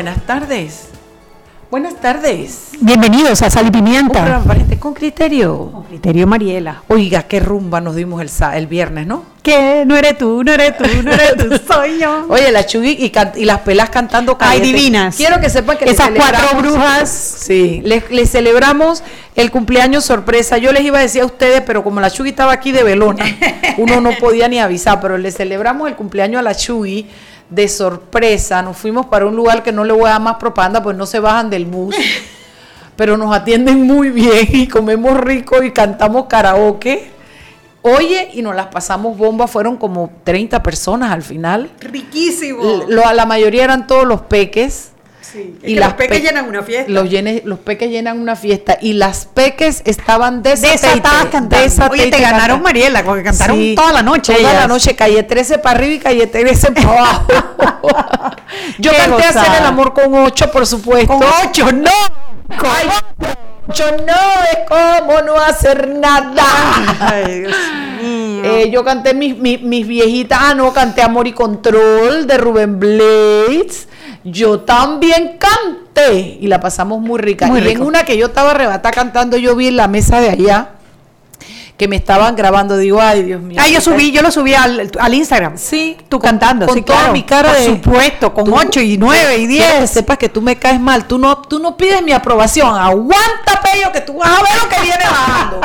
buenas tardes. Buenas tardes. Bienvenidos a Sal y Un Pimienta. programa para gente con criterio. Con criterio Mariela. Oiga, qué rumba nos dimos el, el viernes, ¿no? ¿Qué? No eres tú, no eres tú, no eres tú, soy yo. Oye, la Chugui y, las pelas cantando Ay, divinas. Quiero que sepan que Esas cuatro brujas. Sí, les, les celebramos el cumpleaños sorpresa. Yo les iba a decir a ustedes, pero como la Chugui estaba aquí de velona, uno no podía ni avisar, pero le celebramos el cumpleaños a la Chugui de sorpresa. Nos fuimos para un lugar que no le voy a dar más propaganda, pues no se bajan del bus. Pero nos atienden muy bien y comemos rico y cantamos karaoke. Oye, y nos las pasamos bomba, fueron como 30 personas al final. Riquísimo. Lo- la mayoría eran todos los peques. Sí. y las pe- una fiesta. Los, llenes- los peques llenan una fiesta y las peques estaban desatadas cantando. Oye, te ganaron Mariela, porque cantaron toda la noche Toda la noche, calle 13 para arriba y calle 13 para abajo. Yo canté hacer gozada. el amor con ocho, por supuesto. Con ocho, no. Ay, ocho no es como no hacer nada. Ay, Dios mío. Eh, yo canté mis, mis, mis viejitas, ah, no, canté Amor y Control de Rubén Blades. Yo también canté y la pasamos muy rica. Muy y rico. en una que yo estaba arrebatada cantando, yo vi en la mesa de allá que me estaban grabando. Digo, ay, Dios mío. Ay, yo ¿qué subí, yo lo subí al, al Instagram. Sí, Tú con- cantando, con sí, toda claro. mi cara Por de supuesto, con Tú- ocho y nueve y Quiero que diez. sepas que tú me caes mal, tú no, tú no pides mi aprobación, aguanta pello que tú vas a ver lo que viene bajando.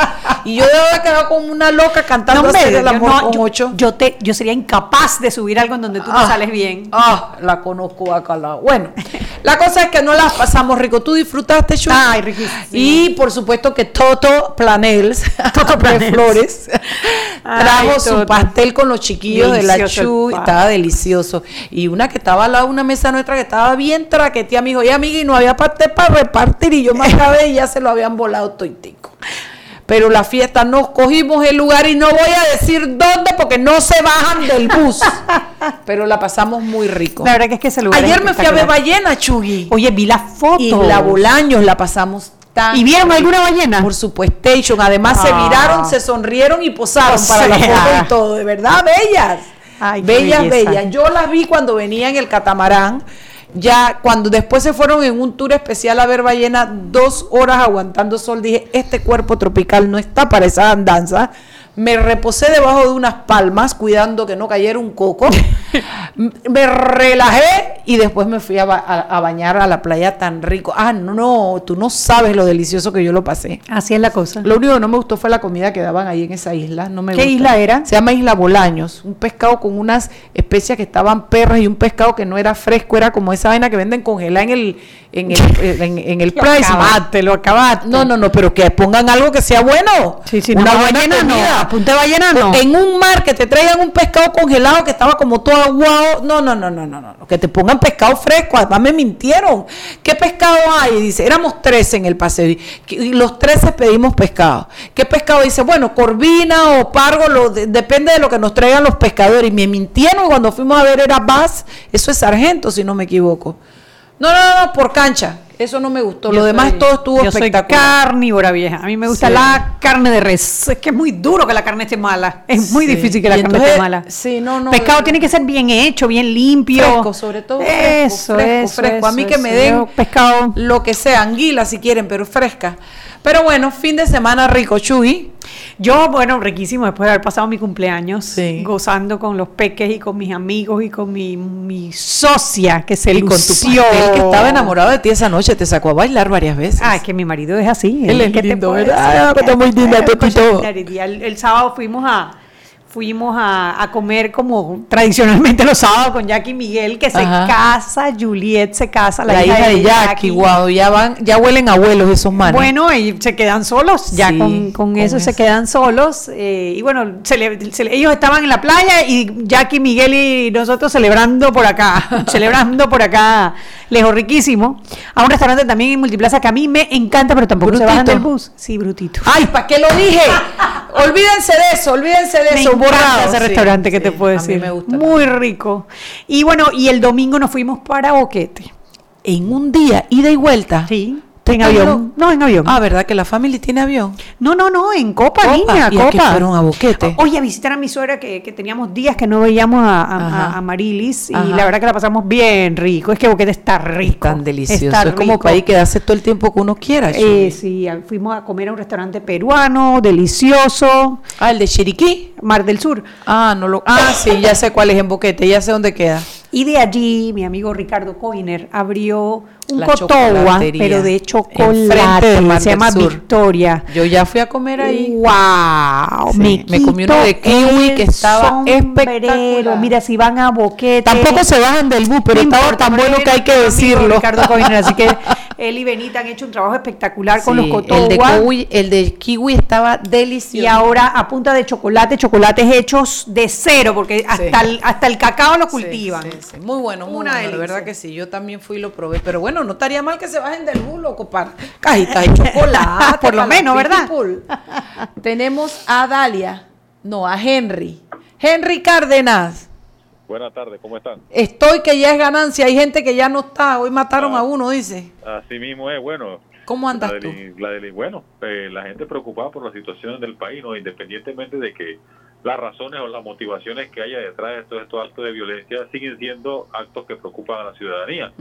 Y yo debo haber quedado como una loca cantando No, hacer el yo amor no- con yo- te, yo sería incapaz de subir algo en donde tú no Ah, sales bien. Ah, la conozco acá. La... Bueno, la cosa es que no las pasamos rico. ¿Tú disfrutaste, Chu? Ay, riquísimo. Y por supuesto que Toto Planels, Toto Planels. Flores, Ay, trajo su Toto. pastel con los chiquillos de la Delicioso Chu. Estaba delicioso. Y una que estaba al lado de una mesa nuestra que estaba bien traqueteada. Me dijo, y amiga, y no había pastel para repartir. Y yo me acabé y ya se lo habían volado toitico. Pero la fiesta nos cogimos el lugar y no voy a decir dónde porque no se bajan del bus. Pero la pasamos muy rico. La verdad que es que ese lugar Ayer es me fui a ver ballena, Chugui. Oye, vi las fotos. Y la Bolaños la pasamos tan ¿Y vieron rico. alguna ballena? Por supuesto. Además se Ah. viraron, se sonrieron y posaron O para la sea. foto y todo. De verdad, bellas. Ay, bellas, belleza. bellas. Yo las vi cuando venía en el catamarán. Ya cuando después se fueron en un tour especial a ver ballena, dos horas aguantando sol, dije, este cuerpo tropical no está para esa andanza. Me reposé debajo de unas palmas, cuidando que no cayera un coco. Me relajé y después me fui a, ba- a- a bañar a la playa tan rico. Ah, no, no, tú no sabes lo delicioso que yo lo pasé. Así es la cosa. Lo único que no me gustó fue la comida que daban ahí en esa isla. No me ¿Qué isla era? Se llama Isla Bolaños. Un pescado con unas especias que estaban perras y un pescado que no era fresco. Era como esa vaina que venden congelada en el, en el, en, en el Price acabaste, lo acabaste. No, no, no, pero que pongan algo que sea bueno. Sí, sí, una no, buena ballena no, comida. apunte ballena no. En un mar que te traigan un pescado congelado que estaba como todo aguado. No, no, no, no, no, no. Que te pongan pescado fresco. Además me mintieron. ¿Qué pescado hay? Dice, éramos 13 en el paseo. Y y los 13 pedimos pescado. ¿Qué pescado? Dice, bueno, corvina o pargo, lo, de- depende de lo que nos traigan los pescadores. Y me mintieron cuando fuimos a ver era Bass. Eso es sargento, si no me equivoco. No, no, no, por cancha. Eso no me gustó. Yo lo demás soy- todo estuvo yo soy espectacular. carnívora vieja. A mí me gusta Sí. la carne de res. Es que es muy duro que la carne esté mala. Es muy Sí. difícil que la carne esté mala. sí, no, no, Pescado tiene que ser bien hecho, bien limpio. Fresco, sobre todo fresco, Eso, fresco, eso, fresco. A mí eso, que me eso. den Yo, pescado. lo que sea, anguila si quieren, pero fresca. Pero bueno, fin de semana rico, Chuy. Yo, bueno, riquísimo después de haber pasado mi cumpleaños, Sí. gozando con los peques y con mis amigos y con mi, mi socia que se Y con tu lució. pastel que estaba enamorado de ti esa noche, te sacó a bailar varias veces. Ah, es que mi marido es así. Él es ¿qué te lindo, ¿verdad? Ah, está muy linda, claridad. El, el sábado fuimos a fuimos a, a comer como tradicionalmente los sábados con Jackie Miguel, que se Ajá. casa, Juliet se casa, la, hija de Jackie, wow, ya van, ya huelen abuelos esos manes. Bueno, y se quedan solos, ya Sí, con, con con eso, se quedan solos. eh, y bueno, cele- cele- ellos estaban en la playa y Jackie, Miguel y nosotros celebrando por acá, celebrando por acá, lejos riquísimo. A un restaurante también en Multiplaza que a mí me encanta, pero tampoco se bajan Brutito. del bus. Sí, brutito. Ay, ¿para qué lo dije? olvídense de eso, olvídense de Me eso, borrado. ese Sí, restaurante que sí, te puedo a mí decir. me gusta. Muy rico. Y bueno, y el domingo nos fuimos para Boquete. En un día, ida y vuelta. Sí. En avión. No, en avión. Ah, ¿verdad que la familia tiene avión? No, no, no, en Copa, Copa. niña, ¿Y Copa. fueron, a Boquete? Oye, a visitar a mi suegra que, que teníamos días que no veíamos a, a- Marilis y la verdad que la pasamos bien rico. Es que Boquete está rico. Tan delicioso. Está es como para ir quedarse todo el tiempo que uno quiera. Eh, sí, fuimos a comer a un restaurante peruano, delicioso, Ah, el de Chiriquí. Mar del Sur. Ah, no lo. Ah, sí, ya sé cuál es en Boquete, ya sé dónde queda. Y de allí mi amigo Ricardo Coiner abrió un La cotowa, pero de chocolate. de se llama Sur. Victoria. Yo ya fui a comer ahí. ¡Wow! Sí, me, me comí uno de kiwi que estaba espectacular. Mira, si van a boquete. Tampoco se bajan del bus, pero estaba tan bueno que hay que decirlo. Ricardo Coiner, así que él y Benita han hecho un trabajo espectacular con los cotowa. el de, kiwi, el de kiwi estaba delicioso. Y ahora a punta de chocolate, chocolates hechos de cero, porque hasta, el, hasta el cacao lo cultivan. Muy bueno, muy Una bueno. Delicia. verdad que sí. Yo también fui y lo probé. Pero bueno, no estaría mal que se bajen del bus, loco, para cajitas de chocolate. Por lo menos, ¿verdad? Tenemos a Dalia. No, a Henry. Henry Cárdenas. Buenas tardes, ¿cómo están? Estoy que ya es ganancia. Hay gente que ya no está. Hoy mataron Ah. a uno, dice. Así mismo es, bueno. ¿Cómo andas la tú? la bueno, eh, la gente preocupada por la situación del país, ¿no? independientemente de que las razones o las motivaciones que haya detrás de todos estos actos de violencia siguen siendo actos que preocupan a la ciudadanía.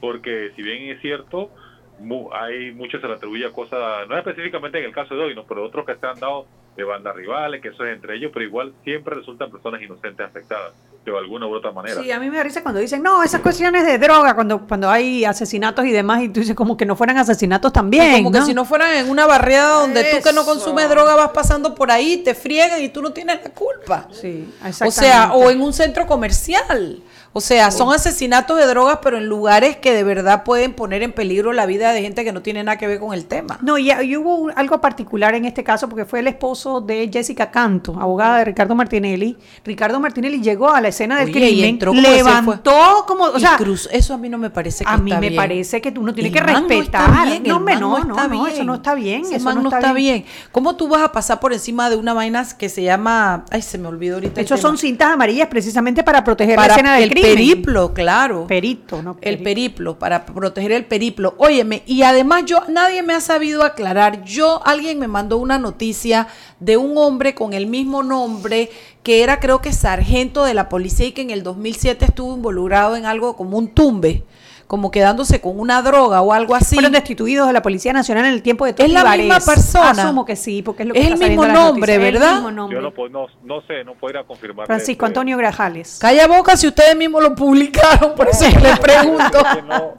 Porque si bien es cierto, mu- hay mucho se le atribuye a cosas, no específicamente en el caso de hoy, ¿no? pero otros que se han dado de bandas rivales, que eso es entre ellos, pero igual siempre resultan personas inocentes afectadas de alguna u otra manera. Sí, a mí me da risa cuando dicen, no, esas cuestiones de droga, cuando, cuando hay asesinatos y demás, y tú dices como que no fueran asesinatos también. como que si no fueran en una barriada donde tú que no Eso. consumes droga vas pasando por ahí, te friegan y tú no tienes la culpa. Sí, O exactamente. sea, o en un centro comercial. O sea, son asesinatos de drogas, pero en lugares que de verdad pueden poner en peligro la vida de gente que no tiene nada que ver con el tema. No, y, y hubo un- algo particular en este caso porque fue el esposo de Jessica Canto, abogada de Ricardo Martinelli. Ricardo Martinelli llegó a la escena del Oye, y crimen, entró como levantó como, o sea, cruz, eso a mí no me parece que a mí está me bien. parece que uno tiene El que no está respetar. bien, no, el no, está no, no, bien. eso no está bien. Ese eso man no está, está bien. bien. ¿Cómo tú vas a pasar por encima de una vaina que se llama, ay, se me olvidó ahorita. el Esos son cintas amarillas precisamente para proteger la escena del el crimen. periplo, claro. Perito, ¿no? El periplo, para proteger el periplo. Óyeme, y además yo, nadie me ha sabido aclarar. Yo, alguien me mandó una noticia de un hombre con el mismo nombre, que era creo que sargento de la policía y que en el 2007 estuvo involucrado en algo como un tumbe, como quedándose con una droga o algo así. Fueron destituidos de la Policía Nacional en el tiempo de Es la misma persona. Asumo que sí, porque es lo que Es está el mismo nombre. ¿verdad? El mismo nombre. Yo no, puedo- no, no sé, no podría confirmar. Francisco Antonio Grajales. Calla boca si ustedes mismos lo publicaron, por eso les pregunto. no, o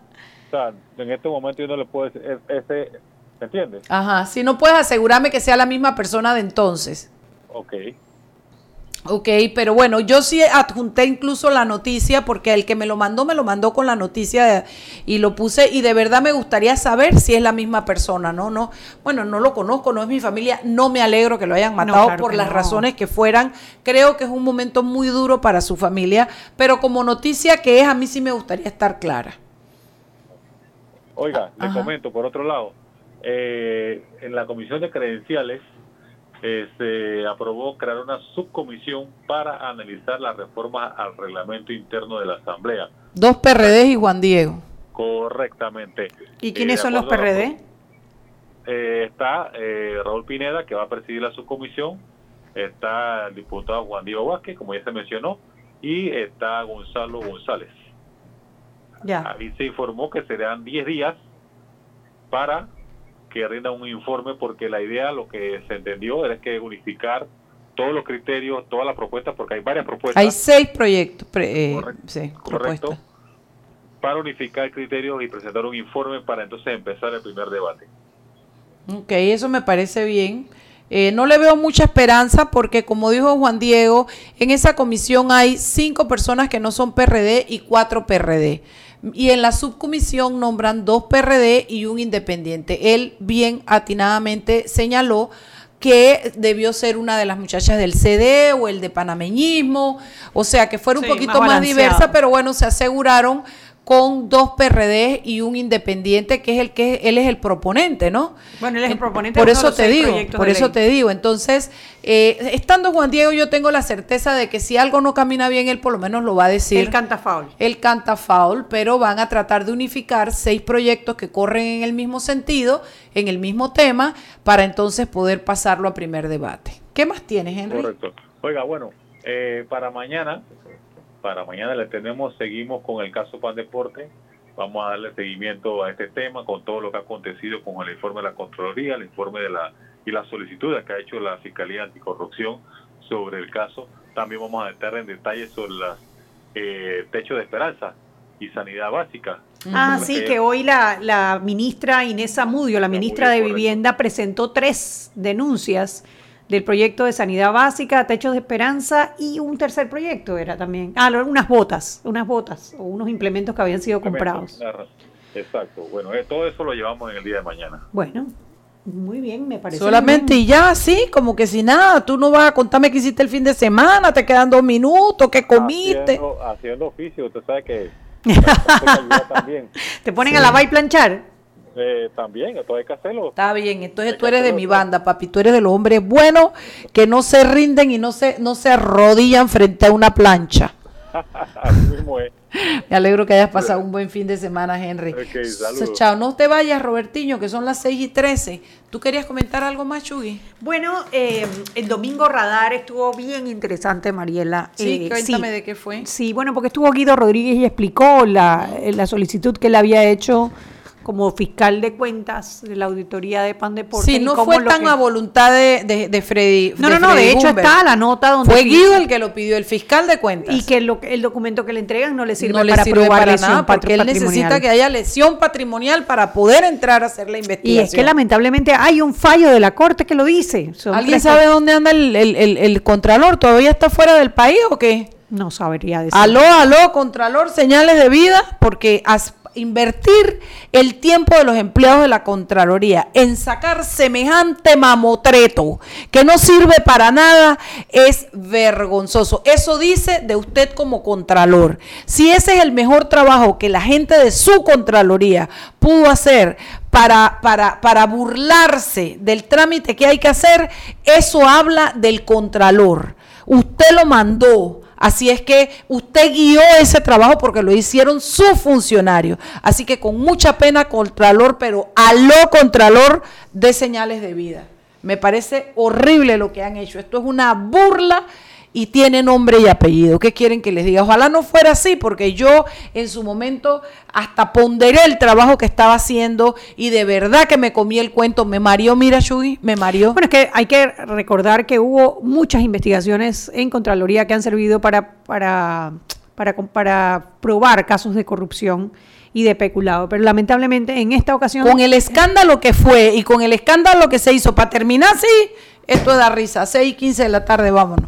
sea, en este momento yo no le puedo decir, es- ese, ¿me entiendes? Ajá, si no puedes asegurarme que sea la misma persona de entonces. Ok. Ok, pero bueno, yo sí adjunté incluso la noticia porque el que me lo mandó me lo mandó con la noticia de- y lo puse y de verdad me gustaría saber si es la misma persona, ¿no? No, bueno, no lo conozco, no es mi familia, no me alegro que lo hayan matado claro por las no. razones que fueran. Creo que es un momento muy duro para su familia, pero como noticia que es, a mí sí me gustaría estar clara. Oiga, le Ajá. comento, por otro lado, eh, en la comisión de credenciales eh, se aprobó crear una subcomisión para analizar las reformas al reglamento interno de la Asamblea. Dos PRD y Juan Diego. Correctamente. ¿Y Eh, quiénes de son los la- PRD? Eh, está eh, Raúl Pineda, que va a presidir la subcomisión. Está el diputado Juan Diego Vázquez, como ya se mencionó. Y está Gonzalo González. Ya. Ahí se informó que serán 10 días para que rinda un informe, porque la idea, lo que se entendió, era que unificar todos los criterios, todas las propuestas, porque hay varias propuestas. Hay seis proyectos, pre- eh, Correcto. sí, correcto, propuestas. para unificar criterios y presentar un informe para entonces empezar el primer debate. Ok, eso me parece bien. Eh, no le veo mucha esperanza porque, como dijo Juan Diego, en esa comisión hay cinco personas que no son PRD y cuatro PRD. Y en la subcomisión nombran dos PRD y un independiente. Él bien atinadamente señaló que debió ser una de las muchachas del CD o el de panameñismo, o sea, que fuera un Sí, poquito más diversa, pero bueno, se aseguraron con dos PRD y un independiente que es el que él es el proponente, ¿no? Bueno, él es el En- proponente Por de eso te seis digo, por eso ley. te digo. Entonces, eh, estando Juan Diego, yo tengo la certeza de que si algo no camina bien, él por lo menos lo va a decir. Él canta foul. Él canta foul, pero van a tratar de unificar seis proyectos que corren en el mismo sentido, en el mismo tema, para entonces poder pasarlo a primer debate. ¿Qué más tienes, Henry? Correcto. Oiga, bueno, eh, para mañana, para mañana le tenemos, seguimos con el caso Pan Deporte. Vamos a darle seguimiento a este tema con todo lo que ha acontecido con el informe de la Contraloría, el informe de la y las solicitudes que ha hecho la Fiscalía Anticorrupción sobre el caso. También vamos a entrar en detalles sobre las eh, techo de esperanza y sanidad básica. Ah, sí, que hoy la, la ministra Inés Zamudio, la ministra de. Vivienda, presentó tres denuncias del proyecto de sanidad básica, techos de esperanza y un tercer proyecto era también. Ah, lo- unas botas, unas botas o unos implementos que habían sido comprados. Exacto. Bueno, eh, todo eso lo llevamos en el día de mañana. Bueno, muy bien, me parece. Solamente bien. y ya, sí, como que si nada, tú no vas a contarme qué hiciste el fin de semana, te quedan dos minutos, qué comiste. Haciendo, haciendo oficio, usted sabe que usted que ayuda también. Te ponen a lavar y planchar. Eh, también, todo hay que hacerlo. Está bien, entonces Hay tú eres de mi banda, papi, tú eres de los hombres buenos que no se rinden y no se, no se arrodillan frente a una plancha. Así mismo es. Me alegro que hayas pasado un buen fin de semana, Henry. Ok, So, saludos. Chao, no te vayas, Robertiño, que son las 6 y 13. ¿Tú querías comentar algo más, Chugui? Bueno, eh, el domingo radar estuvo bien interesante, Mariela. Sí, Eh, cuéntame de qué fue. Sí, bueno, porque estuvo Guido Rodríguez y explicó la, la solicitud que él había hecho como fiscal de cuentas de la auditoría de Pan Deportes. Sí, y no fue tan que- a voluntad de, de, de Freddy. No, no, no, Freddy de hecho está la nota donde... Fue Guido el que lo pidió, el fiscal de cuentas. Y que lo, el documento que le entregan no le sirve no le para sirve probar para lesión nada, porque él necesita que haya lesión patrimonial para poder entrar a hacer la Y investigación. es que lamentablemente hay un fallo de la corte que lo dice. Son ¿Alguien sabe dónde anda el, el, el- el contralor? ¿Todavía está fuera del país o qué? No sabría decir. Aló, aló, Contralor, señales de vida, porque as- invertir el tiempo de los empleados de la Contraloría en sacar semejante mamotreto que no sirve para nada es vergonzoso. Eso dice de usted como Contralor. Si ese es el mejor trabajo que la gente de su Contraloría pudo hacer para, para, para burlarse del trámite que hay que hacer, eso habla del Contralor. Usted lo mandó. Así es que usted guió ese trabajo porque lo hicieron sus funcionarios. Así que con mucha pena, Contralor, pero aló, Contralor, de señales de vida. Me parece horrible lo que han hecho. Esto es una burla y tiene nombre y apellido. ¿Qué quieren que les diga? Ojalá no fuera así, porque yo en su momento hasta ponderé el trabajo que estaba haciendo y de verdad que me comí el cuento. Me mareó, mira, Shugi, me mareó. Bueno, es que hay que recordar que hubo muchas investigaciones en Contraloría que han servido para, para, para, para probar casos de corrupción y de peculado. Pero lamentablemente en esta ocasión... con el escándalo que fue y con el escándalo que se hizo para terminar así, esto da risa. 6 y 15 de la tarde, vámonos.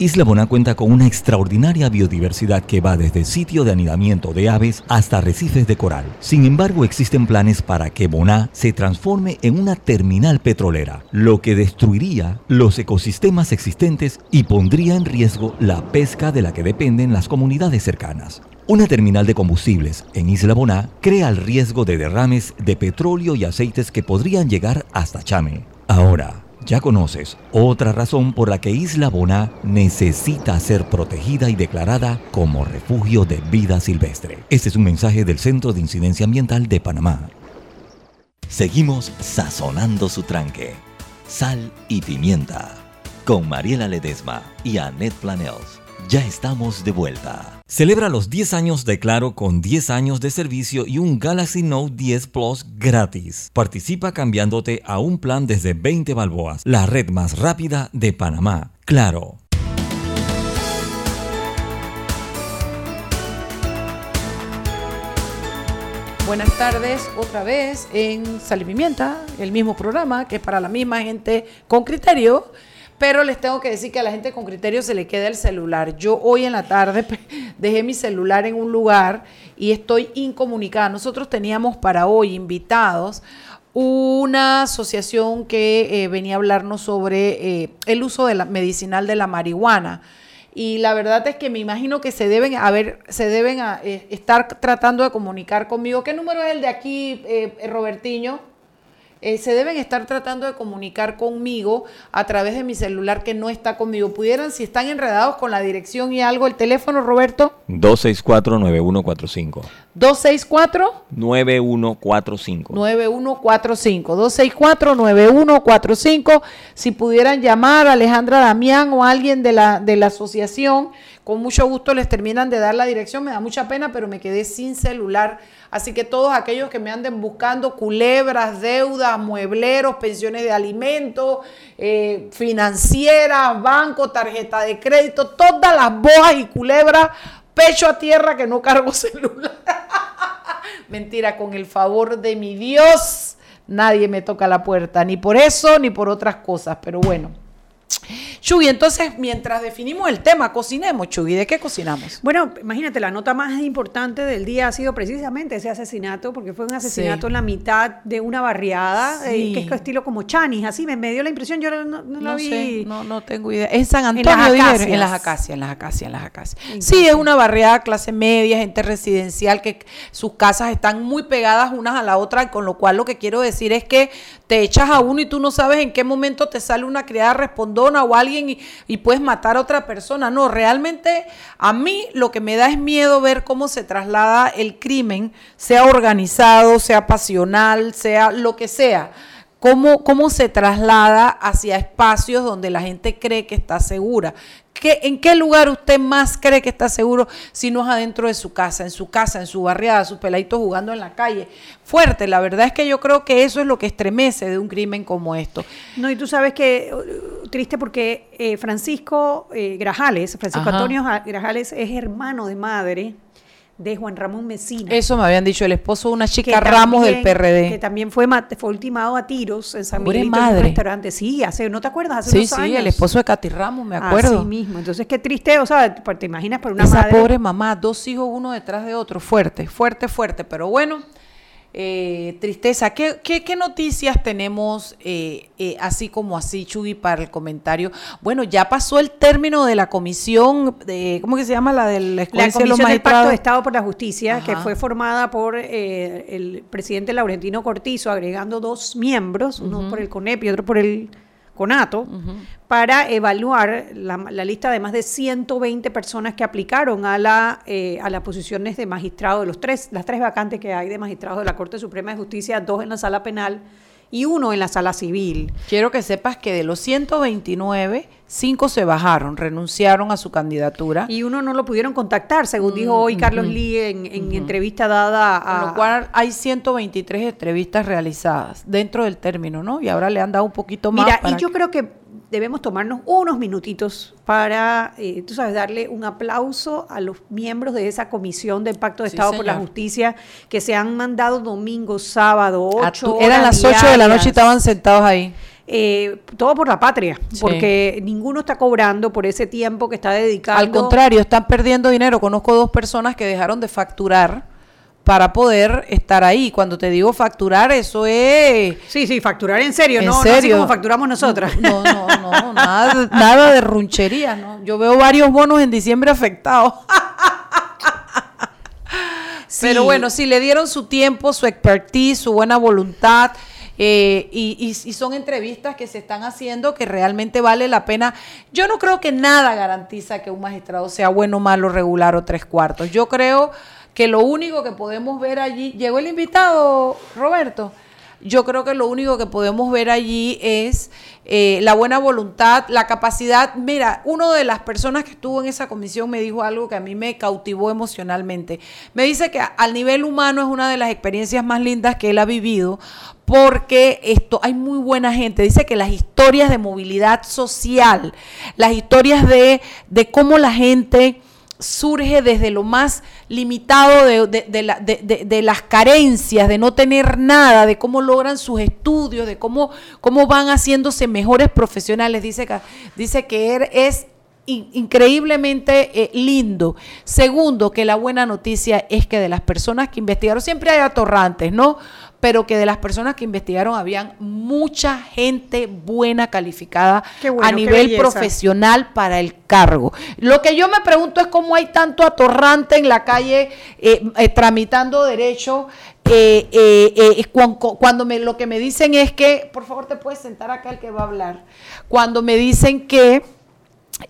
Isla Boná cuenta con una extraordinaria biodiversidad que va desde sitio de anidamiento de aves hasta arrecifes de coral. Sin embargo, existen planes para que Boná se transforme en una terminal petrolera, lo que destruiría los ecosistemas existentes y pondría en riesgo la pesca de la que dependen las comunidades cercanas. Una terminal de combustibles en Isla Boná crea el riesgo de derrames de petróleo y aceites que podrían llegar hasta Chame. Ahora, ya conoces otra razón por la que Isla Boná necesita ser protegida y declarada como refugio de vida silvestre. Este es un mensaje del Centro de Incidencia Ambiental de Panamá. Seguimos sazonando su tranque. Sal y pimienta. Con Mariela Ledesma y Annette Planels. Ya estamos de vuelta. Celebra los 10 años de Claro con 10 años de servicio y un Galaxy Note 10 Plus gratis. Participa cambiándote a un plan desde 20 balboas, la red más rápida de Panamá. Claro. Buenas tardes otra vez en Sal y Pimienta, el mismo programa que es para la misma gente con criterio. Pero les tengo que decir que a la gente con criterio se le queda el celular. Yo hoy en la tarde dejé mi celular en un lugar y estoy incomunicada. Nosotros teníamos para hoy invitados una asociación que eh, venía a hablarnos sobre eh, el uso medicinal de la marihuana. Y la verdad es que me imagino que se deben a se deben eh, estar tratando de comunicar conmigo. ¿Qué número es el de aquí, Robertiño? Eh, se deben estar tratando de comunicar conmigo a través de mi celular que no está conmigo. Pudieran, si están enredados con la dirección y algo, el teléfono, Roberto. 264-9145. 264 9145. 9145. 264-9145. Si pudieran llamar a Alejandra Damián o alguien de la, de la asociación, con mucho gusto les terminan de dar la dirección. Me da mucha pena, pero me quedé sin celular Así que todos aquellos que me anden buscando culebras, deudas, muebleros, pensiones de alimentos, eh, financieras, banco, tarjeta de crédito, todas las boas y culebras, pecho a tierra que no cargo celular. Mentira, con el favor de mi Dios, nadie me toca la puerta, ni por eso ni por otras cosas, pero bueno. Chuy, entonces, mientras definimos el tema, cocinemos, Chuy. ¿De qué cocinamos? Bueno, imagínate, la nota más importante del día ha sido precisamente ese asesinato, porque fue un asesinato en la mitad de una barriada, eh, que es estilo como Chanis, así me, dio la impresión, yo no, no, no vi. no, no tengo idea. En San Antonio, en las acacias, en las acacias, en las acacias, en las acacias. Sí, es una barriada clase media, gente residencial, que sus casas están muy pegadas unas a la otra, con lo cual lo que quiero decir es que te echas a uno y tú no sabes en qué momento te sale una criada o alguien y, puedes matar a otra persona. No, realmente a mí lo que me da es miedo ver cómo se traslada el crimen, sea organizado, sea pasional, sea lo que sea. Cómo, cómo, se traslada hacia espacios donde la gente cree que está segura. ¿En qué lugar usted más cree que está seguro si no es adentro de su casa, en su casa, en su barriada, sus peladitos jugando en la calle? Fuerte, la verdad es que yo creo que eso es lo que estremece de un crimen como esto. No, y tú sabes que, uh, triste porque eh, Francisco eh, Grajales, Francisco Antonio Grajales es hermano de madre de Juan Ramón Mesina. Eso me habían dicho, el esposo de una chica Ramos del PRD. Que también fue, fue ultimado a tiros en San Miguel en un restaurante. Sí, hace, ¿no te acuerdas? Hace sí, sí, sí, el esposo de Katy Ramos, me acuerdo. Así mismo. Entonces, qué triste, o sea, te imaginas para una Esa pobre mamá, dos hijos uno detrás de otro, fuerte, fuerte, fuerte. Pero bueno, eh, tristeza. ¿Qué, ¿Qué, noticias tenemos eh, eh, así como así, Chuy, para el comentario? Bueno, ya pasó el término de la comisión, de, ¿cómo que se llama? La de la, comisión del Pacto de Estado por la Justicia, que fue formada por el presidente Laurentino Cortizo, agregando dos miembros, uno por el CONEP y otro por el CONATO, para evaluar la, lista de más de 120 personas que aplicaron a, la, eh, a las posiciones de magistrado, de los tres, las tres vacantes que hay de magistrados de la Corte Suprema de Justicia, dos en la sala penal y uno en la sala civil. Quiero que sepas que de los 129, cinco se bajaron, renunciaron a su candidatura. Y uno no lo pudieron contactar, según dijo hoy Carlos Lee en, en entrevista dada a... Con lo cual hay 123 entrevistas realizadas dentro del término, ¿no? Y ahora le han dado un poquito más. Mira, para y yo que- creo que debemos tomarnos unos minutitos para, eh, tú sabes, darle un aplauso a los miembros de esa comisión del Pacto de Sí, Estado por la. Justicia que se han mandado domingo, sábado, ocho horas Eran las 8 de la noche y diarias. estaban sentados ahí. Eh, todo por la patria, Sí. porque ninguno está cobrando por ese tiempo que está dedicando. Al contrario, están perdiendo dinero. Conozco dos personas que dejaron de facturar para poder estar ahí. Cuando te digo facturar, eso es... Sí, sí, facturar en serio, ¿En no, no así serio? como facturamos nosotras. No, no, no, nada, nada de runchería, ¿no? Yo veo varios bonos en diciembre afectados. Pero bueno, sí, le dieron su tiempo, su expertise, su buena voluntad. eh, y, y- y son entrevistas que se están haciendo que realmente vale la pena. Yo no creo que nada garantiza que un magistrado sea bueno, malo, regular o tres cuartos. Yo creo que lo único que podemos ver allí, llegó el invitado, Roberto. Yo creo que lo único que podemos ver allí es eh, la buena voluntad, la capacidad. Mira, una de las personas que estuvo en esa comisión me dijo algo que a mí me cautivó emocionalmente. Me dice que al nivel humano es una de las experiencias más lindas que él ha vivido porque esto hay muy buena gente. Dice que las historias de movilidad social, las historias de, de cómo la gente surge desde lo más limitado de, de- de la- de- de- de las carencias, de no tener nada, de cómo logran sus estudios, de cómo, cómo van haciéndose mejores profesionales. Dice que, dice que es in- increíblemente eh, lindo. Segundo, que la buena noticia es que de las personas que investigaron, siempre hay atorrantes, ¿no? Pero que de las personas que investigaron habían mucha gente buena calificada bueno, a nivel profesional para el cargo. Lo que yo me pregunto es cómo hay tanto atorrante en la calle eh, eh, tramitando derecho. eh, eh, eh, es cuan- cu- cuando me, lo que me dicen es que, por favor te puedes sentar acá el que va a hablar, cuando me dicen que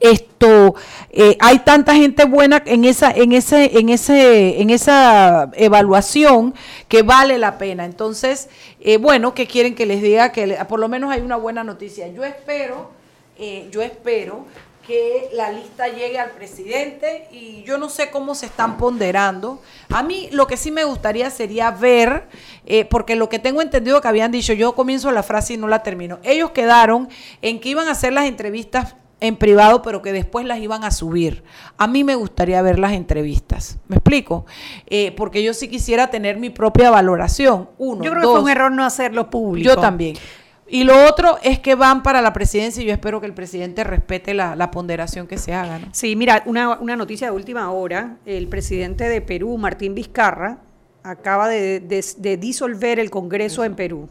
esto eh, hay tanta gente buena en esa en ese en ese en esa evaluación que vale la pena entonces eh, bueno que quieren que les diga que por lo menos hay una buena noticia yo espero eh, yo espero que la lista llegue al presidente y yo no sé cómo se están ponderando. A mí lo que sí me gustaría sería ver, porque lo que tengo entendido que habían dicho, yo comienzo la frase y no la termino. Ellos quedaron en que iban a hacer las entrevistas en privado, pero que después las iban a subir. A mí me gustaría ver las entrevistas. ¿Me explico? Eh, porque yo sí quisiera tener mi propia valoración. Uno, Yo creo que fue un error no hacerlo público. yo también. Y lo otro es que van para la presidencia y yo espero que el presidente respete la, la ponderación que se haga. ¿no? Sí, mira, una, una noticia de última hora. El presidente de Perú, Martín Vizcarra, acaba de, de- de disolver el Congreso en Perú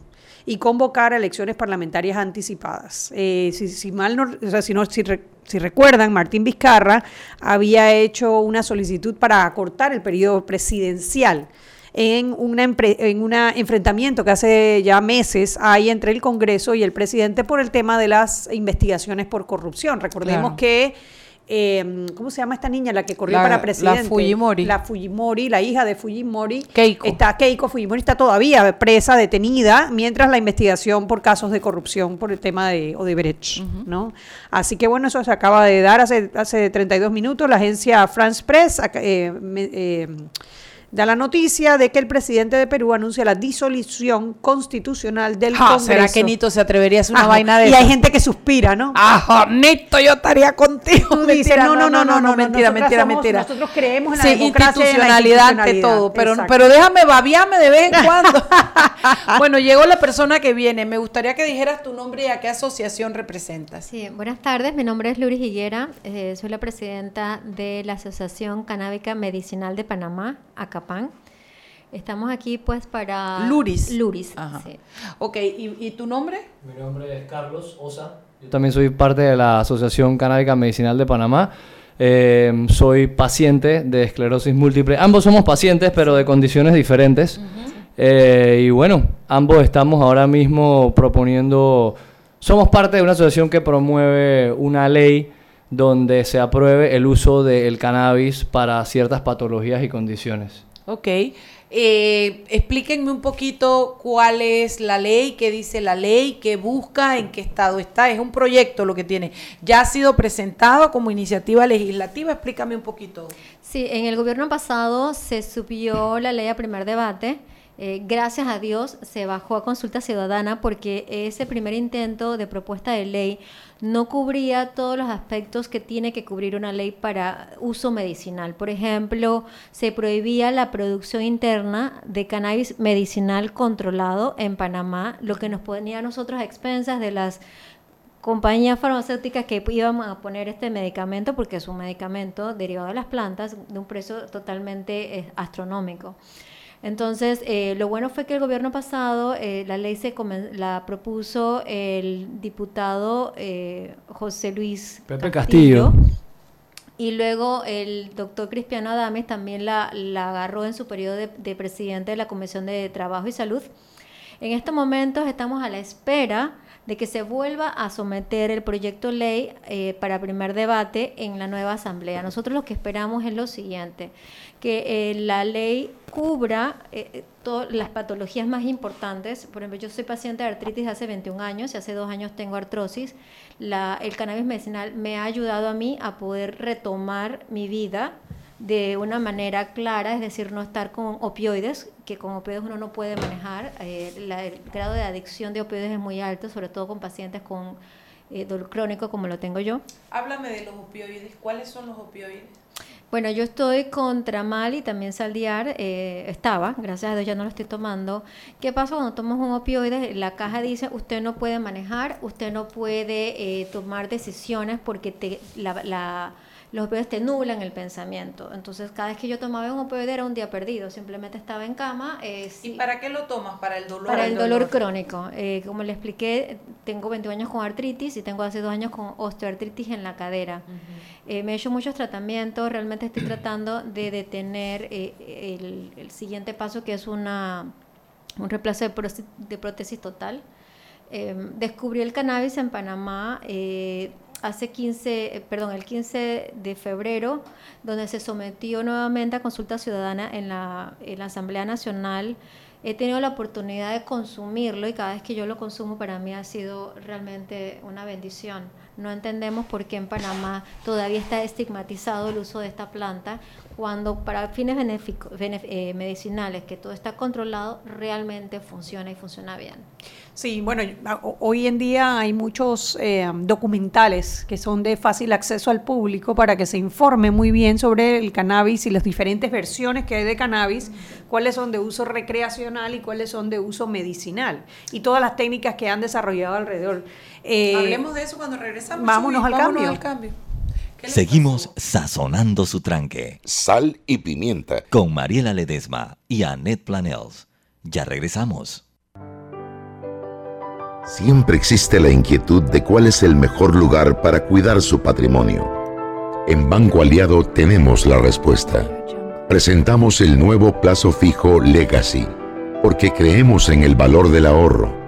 y convocar elecciones parlamentarias anticipadas. Eh, si, si mal no, o sea, si, no si, re- si recuerdan, Martín Vizcarra había hecho una solicitud para acortar el periodo presidencial en una empre- en un enfrentamiento que hace ya meses hay entre el Congreso y el presidente por el tema de las investigaciones por corrupción. Recordemos Claro. que eh, ¿cómo se llama esta niña la que corrió La- para la presidente? Fujimori. La Fujimori, la hija de Fujimori. Keiko. Está Keiko Fujimori está todavía presa, detenida, mientras la investigación por casos de corrupción por el tema de Odebrecht, ¿no? Así que bueno, eso se acaba de dar hace, hace 32 minutos. La agencia France Press eh, eh, da la noticia de que el presidente de Perú anuncia la disolución constitucional del Ja, Congreso. ¿Será que Nito se atrevería a hacer una Ajá, vaina de Y hay gente que suspira, ¿no? Ah, Nito, yo estaría contigo. Tú dices, Mentira, no, no, no, no, no, mentira, mentira, somos- mentira. nosotros creemos en la sí, democracia institucionalidad ante institucionalidad, todo, pero, exacto. pero déjame babiarme de vez en cuando. bueno, llegó la persona que viene. Me gustaría que dijeras tu nombre y a qué asociación representas. Sí, buenas tardes. Mi nombre es Luris Higuera. eh, soy la presidenta de la Asociación Canábica Medicinal de Panamá, Estamos aquí pues para... Luris. Luris, Ajá. sí. Ok, ¿y, y tu nombre? Mi nombre es Carlos Osa. Yo también soy parte de la Asociación Canábica Medicinal de Panamá. Eh, soy paciente de esclerosis múltiple. Ambos somos pacientes, pero de condiciones diferentes. Eh, y bueno, ambos estamos ahora mismo proponiendo... Somos parte de una asociación que promueve una ley donde se apruebe el uso del cannabis para ciertas patologías y condiciones. Ok. Eh, explíquenme un poquito cuál es la ley, qué dice la ley, qué busca, en qué estado está. Es un proyecto lo que tiene. Ya ha sido presentado como iniciativa legislativa. Explícame un poquito. Sí, en el gobierno pasado se subió la ley a primer debate. Eh, gracias a Dios se bajó a consulta ciudadana porque ese primer intento de propuesta de ley no cubría todos los aspectos que tiene que cubrir una ley para uso medicinal. Por ejemplo, se prohibía la producción interna de cannabis medicinal controlado en Panamá, lo que nos ponía a nosotros a expensas de las compañías farmacéuticas que íbamos a poner este medicamento, porque es un medicamento derivado de las plantas, de un precio totalmente eh, astronómico. Entonces, eh, lo bueno fue que el gobierno pasado, eh, la ley se la propuso el diputado eh, José Luis Pepe Castillo, Y luego el doctor Cristiano Adames también la, la agarró en su periodo de, de, presidente de la Comisión de Trabajo y Salud. En estos momentos estamos a la espera de que se vuelva a someter el proyecto ley para primer debate en la nueva asamblea. Nosotros lo que esperamos es lo siguiente, que la ley cubra eh, todas las patologías más importantes. Por ejemplo, yo soy paciente de artritis hace 21 años y hace dos años tengo artrosis. La, el cannabis medicinal me ha ayudado a mí a poder retomar mi vida de una manera clara, es decir, no estar con opioides, que con opioides uno no puede manejar. Eh, el grado de adicción de opioides es muy alto, sobre todo con pacientes con eh, dolor crónico como lo tengo yo. Háblame de los opioides. ¿Cuáles son los opioides? Bueno, yo estoy contra mal y también Saldiar, eh, estaba, gracias a Dios ya no lo estoy tomando. ¿Qué pasa cuando tomas un opioide? La caja dice, usted no puede manejar, usted no puede eh, tomar decisiones porque te, la, la los opioides te nublan el pensamiento. Entonces, cada vez que yo tomaba un opioide era un día perdido. Simplemente estaba en cama. Eh, ¿Y para qué lo tomas? ¿Para el dolor? Para el dolor, crónico. Eh, como le expliqué, tengo 21 años con artritis y tengo hace dos años con osteoartritis en la cadera. Eh, me he hecho muchos tratamientos. Realmente estoy tratando de detener el, el, siguiente paso, que es una, un reemplazo de, prótesis, de prótesis total. descubrí el cannabis en Panamá hace 15, eh, perdón, el 15 de febrero, donde se sometió nuevamente a consulta ciudadana en la, en la Asamblea Nacional. He tenido la oportunidad de consumirlo y cada vez que yo lo consumo para mí ha sido realmente una bendición. No entendemos por qué en Panamá todavía está estigmatizado el uso de esta planta cuando para fines eh, medicinales, que todo está controlado, realmente funciona y funciona bien. Sí, bueno, hoy en día hay muchos eh, documentales que son de fácil acceso al público para que se informe muy bien sobre el cannabis y las diferentes versiones que hay de cannabis, cuáles son de uso recreacional y cuáles son de uso medicinal y todas las técnicas que han desarrollado alrededor. Eh, Hablemos de eso cuando regresamos. Vámonos, al, vámonos al cambio. Seguimos sazonando su tranque. Sal y pimienta. Con Mariela Ledesma y Annette Planels. Ya regresamos. Siempre existe la inquietud de cuál es el mejor lugar para cuidar su patrimonio. En Banco Aliado tenemos la respuesta. Presentamos el nuevo plazo fijo Legacy, porque creemos en el valor del ahorro,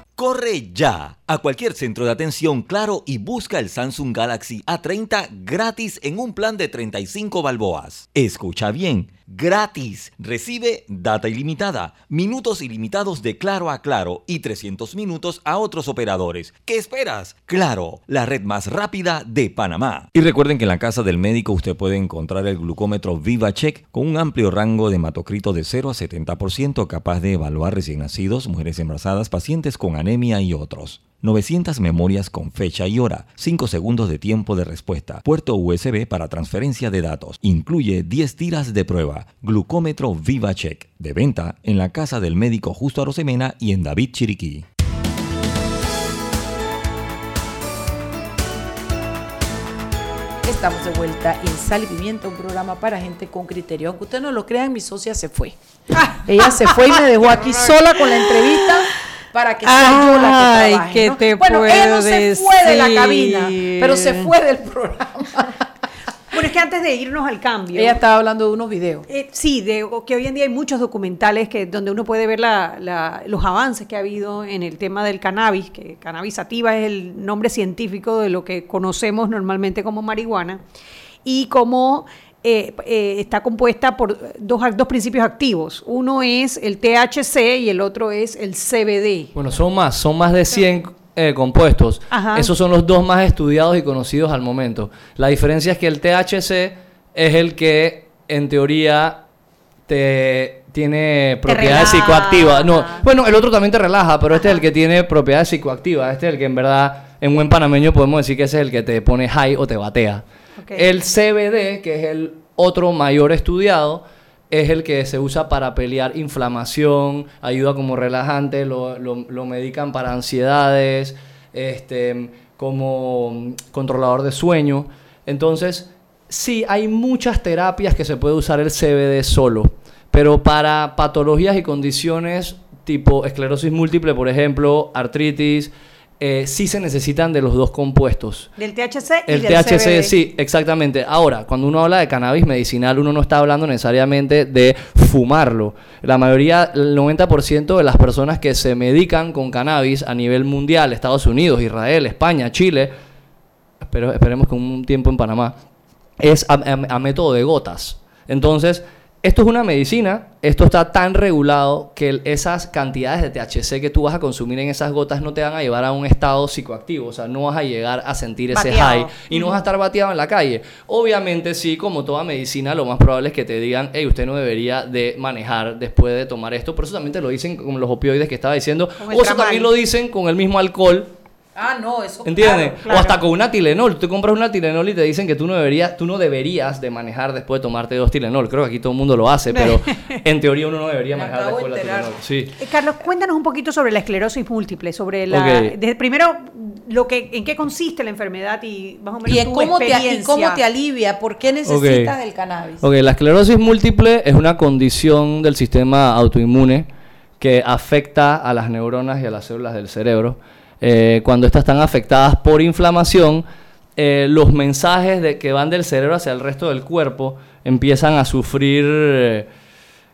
Corre ya a cualquier centro de atención Claro y busca el Samsung Galaxy A30 gratis en un plan de 35 balboas. Escucha bien gratis. Recibe data ilimitada, minutos ilimitados de Claro a Claro y 300 minutos a otros operadores. ¿Qué esperas? Claro, la red más rápida de Panamá. Y recuerden que en la casa del médico usted puede encontrar el glucómetro VivaCheck con un amplio rango de hematocrito de 0 a 70% capaz de evaluar recién nacidos, mujeres embarazadas, pacientes con anemia y otros. 900 memorias con fecha y hora, 5 segundos de tiempo de respuesta, puerto USB para transferencia de datos. Incluye 10 tiras de prueba. Glucómetro VivaCheck. De venta en la casa del médico Justo Arosemena y en David Chiriquí. Estamos de vuelta en Sal y Pimienta, un programa para gente con criterio. Aunque ustedes no lo crean, mi socia se fue. Ella se fue y me dejó aquí sola con la entrevista para que sea yo la que trabaje, ¿qué ¿no? te bueno, ella no se puedo fue de la cabina, pero se fue del programa. Bueno, es que antes de irnos al cambio. Ella estaba hablando de unos videos. Eh, sí, de que hoy en día hay muchos documentales que donde uno puede ver la- la- los avances que ha habido en el tema del cannabis, que cannabis sativa es el nombre científico de lo que conocemos normalmente como marihuana, y cómo eh, eh, está compuesta por dos, dos principios activos. Uno es el THC y el otro es el CBD. Bueno, son más, son más de 100 eh, compuestos. Ajá. Esos son los dos más estudiados y conocidos al momento. La diferencia es que el THC es el que, en teoría, te tiene propiedades psicoactivas. No, bueno, el otro también te relaja, pero este es el que tiene propiedades psicoactivas. Este es el que en verdad, en buen panameño podemos decir que ese es el que te pone high o te batea. El CBD, que es el otro mayor estudiado, es el que se usa para pelear inflamación, ayuda como relajante, lo, lo- lo medican para ansiedades, este, como controlador de sueño. Entonces, sí, hay muchas terapias que se puede usar el CBD solo, pero para patologías y condiciones tipo esclerosis múltiple, por ejemplo, artritis, eh, sí se necesitan de los dos compuestos. Del THC y El del THC, CBD. sí, exactamente. Ahora, cuando uno habla de cannabis medicinal, uno no está hablando necesariamente de fumarlo. La mayoría, el 90% de las personas que se medican con cannabis a nivel mundial, Estados Unidos, Israel, España, Chile, pero esperemos que un tiempo en Panamá, es a, a- a método de gotas. Entonces, esto es una medicina, esto está tan regulado que esas cantidades de THC que tú vas a consumir en esas gotas no te van a llevar a un estado psicoactivo, o sea, no vas a llegar a sentir ese high y no vas a estar bateado en la calle. Obviamente, sí, como toda medicina, lo más probable es que te digan, hey, usted no debería de manejar después de tomar esto, por eso también te lo dicen con los opioides que estaba diciendo, o eso también lo dicen con el mismo alcohol Ah, no, eso. ¿Entiendes? claro, claro. O hasta con una Tilenol. Tú compras una Tilenol y te dicen que tú no deberías, tú no deberías de manejar después de tomarte dos Tilenol. Creo que aquí todo el mundo lo hace, pero en teoría uno no debería Me manejar después de la. Tilenol. Sí. Eh, Carlos, cuéntanos un poquito sobre la esclerosis múltiple, sobre la, Ok. desde primero lo que, en qué consiste la enfermedad y más o menos ¿Y, en tu cómo te, y experiencia. cómo te alivia? ¿Por qué necesitas el cannabis? Ok, la esclerosis múltiple es una condición del sistema autoinmune que afecta a las neuronas y a las células del cerebro. Eh, cuando estas están afectadas por inflamación, eh, los mensajes de, que van del cerebro hacia el resto del cuerpo empiezan a sufrir... eh,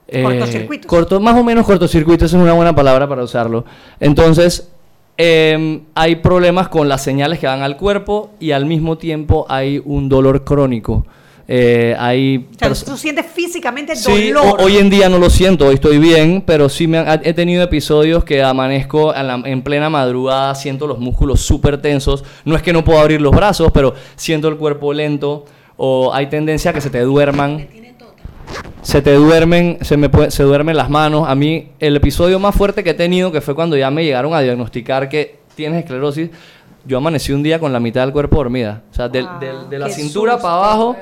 eh, Cortocircuitos. corto- más o menos cortocircuitos es una buena palabra para usarlo. Entonces, eh, hay problemas con las señales que van al cuerpo y al mismo tiempo hay un dolor crónico. Eh, hay O sea, pers- tú sientes físicamente Sí, dolor. ho- hoy en día no lo siento, hoy estoy bien, pero sí me han- he tenido episodios que amanezco a la- en plena madrugada, siento los músculos súper tensos. No es que no puedo abrir los brazos, pero siento el cuerpo lento o hay tendencia a que se te duerman. Se te duermen, se me puede- se duermen las manos. A mí el episodio más fuerte que he tenido, que fue cuando ya me llegaron a diagnosticar que tienes esclerosis, yo amanecí un día con la mitad del cuerpo dormida. O sea, Wow, del- de la cintura susto, para abajo,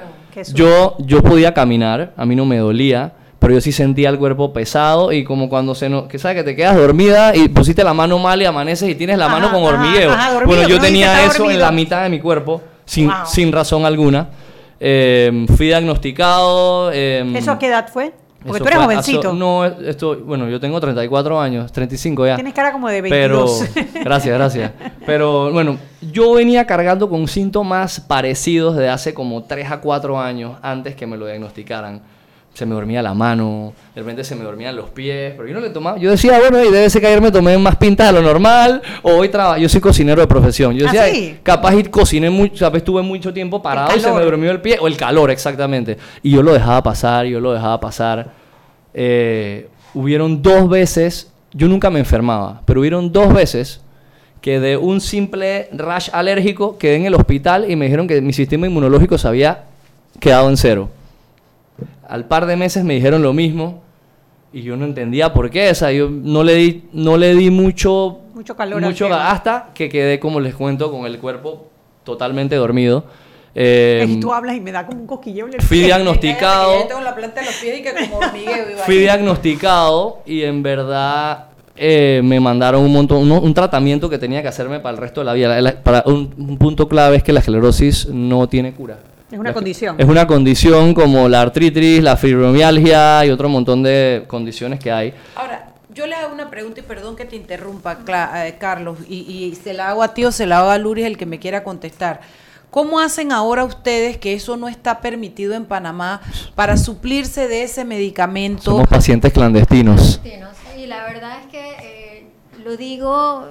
yo, yo podía caminar, a mí no me dolía, pero yo sí sentía el cuerpo pesado y como cuando se no, que sabes que te quedas dormida y pusiste la mano mal y amaneces y tienes la Ajá, mano con hormigueo. ajá, dormido, bueno, yo tenía "Está eso en dormido". la mitad de mi cuerpo sin, Wow. sin razón alguna. Eh, fui diagnosticado. eh, ¿Eso a qué edad fue? Porque tú eres jovencito. no, esto, bueno, yo tengo 34 años, 35 ya. Tienes cara como de Pero, 22. gracias, gracias. Pero bueno, yo venía cargando con síntomas parecidos de hace como 3 a 4 años antes que me lo diagnosticaran. Se me dormía la mano, de repente se me dormían los pies, pero yo no le tomaba, yo decía, bueno, y debe ser que ayer me tomé más pintas de lo normal, o hoy trabajo, yo soy cocinero de profesión, yo ¿Ah, decía, sí? capaz y cociné mucho, capaz estuve mucho tiempo parado y se me durmió el pie, o el calor, exactamente, y yo lo dejaba pasar, yo lo dejaba pasar, Eh, hubieron dos veces, yo nunca me enfermaba, pero hubieron dos veces que de un simple rash alérgico quedé en el hospital y me dijeron que mi sistema inmunológico se había quedado en cero. Al par de meses me dijeron lo mismo y yo no entendía por qué, o sea, yo no le di, no le di mucho, Mucho calor. al mucho hasta que quedé, como les cuento, con el cuerpo totalmente dormido. Eh, Y tú hablas y me da como un cosquilleo en el fui pie. diagnosticado. Yo tengo la planta de los pies y que como hormigueo iba Fui ahí. diagnosticado y en verdad eh, me mandaron un montón, un tratamiento que tenía que hacerme para el resto de la vida. La- la- para un, un punto clave es que la esclerosis no tiene cura. Es una La- condición. Es una condición como la artritis, la fibromialgia y otro montón de condiciones que hay. Ahora, yo le hago una pregunta y perdón que te interrumpa, Cla- eh, Carlos, y, y se la hago a ti o se la hago a Luris, el que me quiera contestar. ¿Cómo hacen ahora ustedes que eso no está permitido en Panamá para suplirse de ese medicamento? Somos pacientes clandestinos. Y la verdad es que eh, lo digo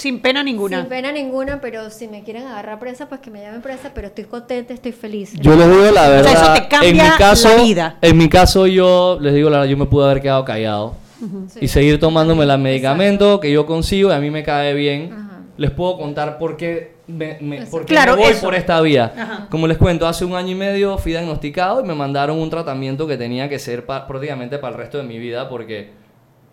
Sin pena ninguna. sin pena ninguna, pero si me quieren agarrar presa, pues que me llamen presa, pero estoy contenta, estoy feliz. Yo les digo la O sea, verdad. eso te cambia en mi caso, la vida. En mi caso, yo les digo la verdad, yo me pude haber quedado callado y seguir tomándome el medicamento que yo consigo y a mí me cae bien. Les puedo contar por qué me, me- por qué Claro, me voy eso. por esta vía. Ajá. Como les cuento, hace un año y medio fui diagnosticado y me mandaron un tratamiento que tenía que ser pa- prácticamente para el resto de mi vida porque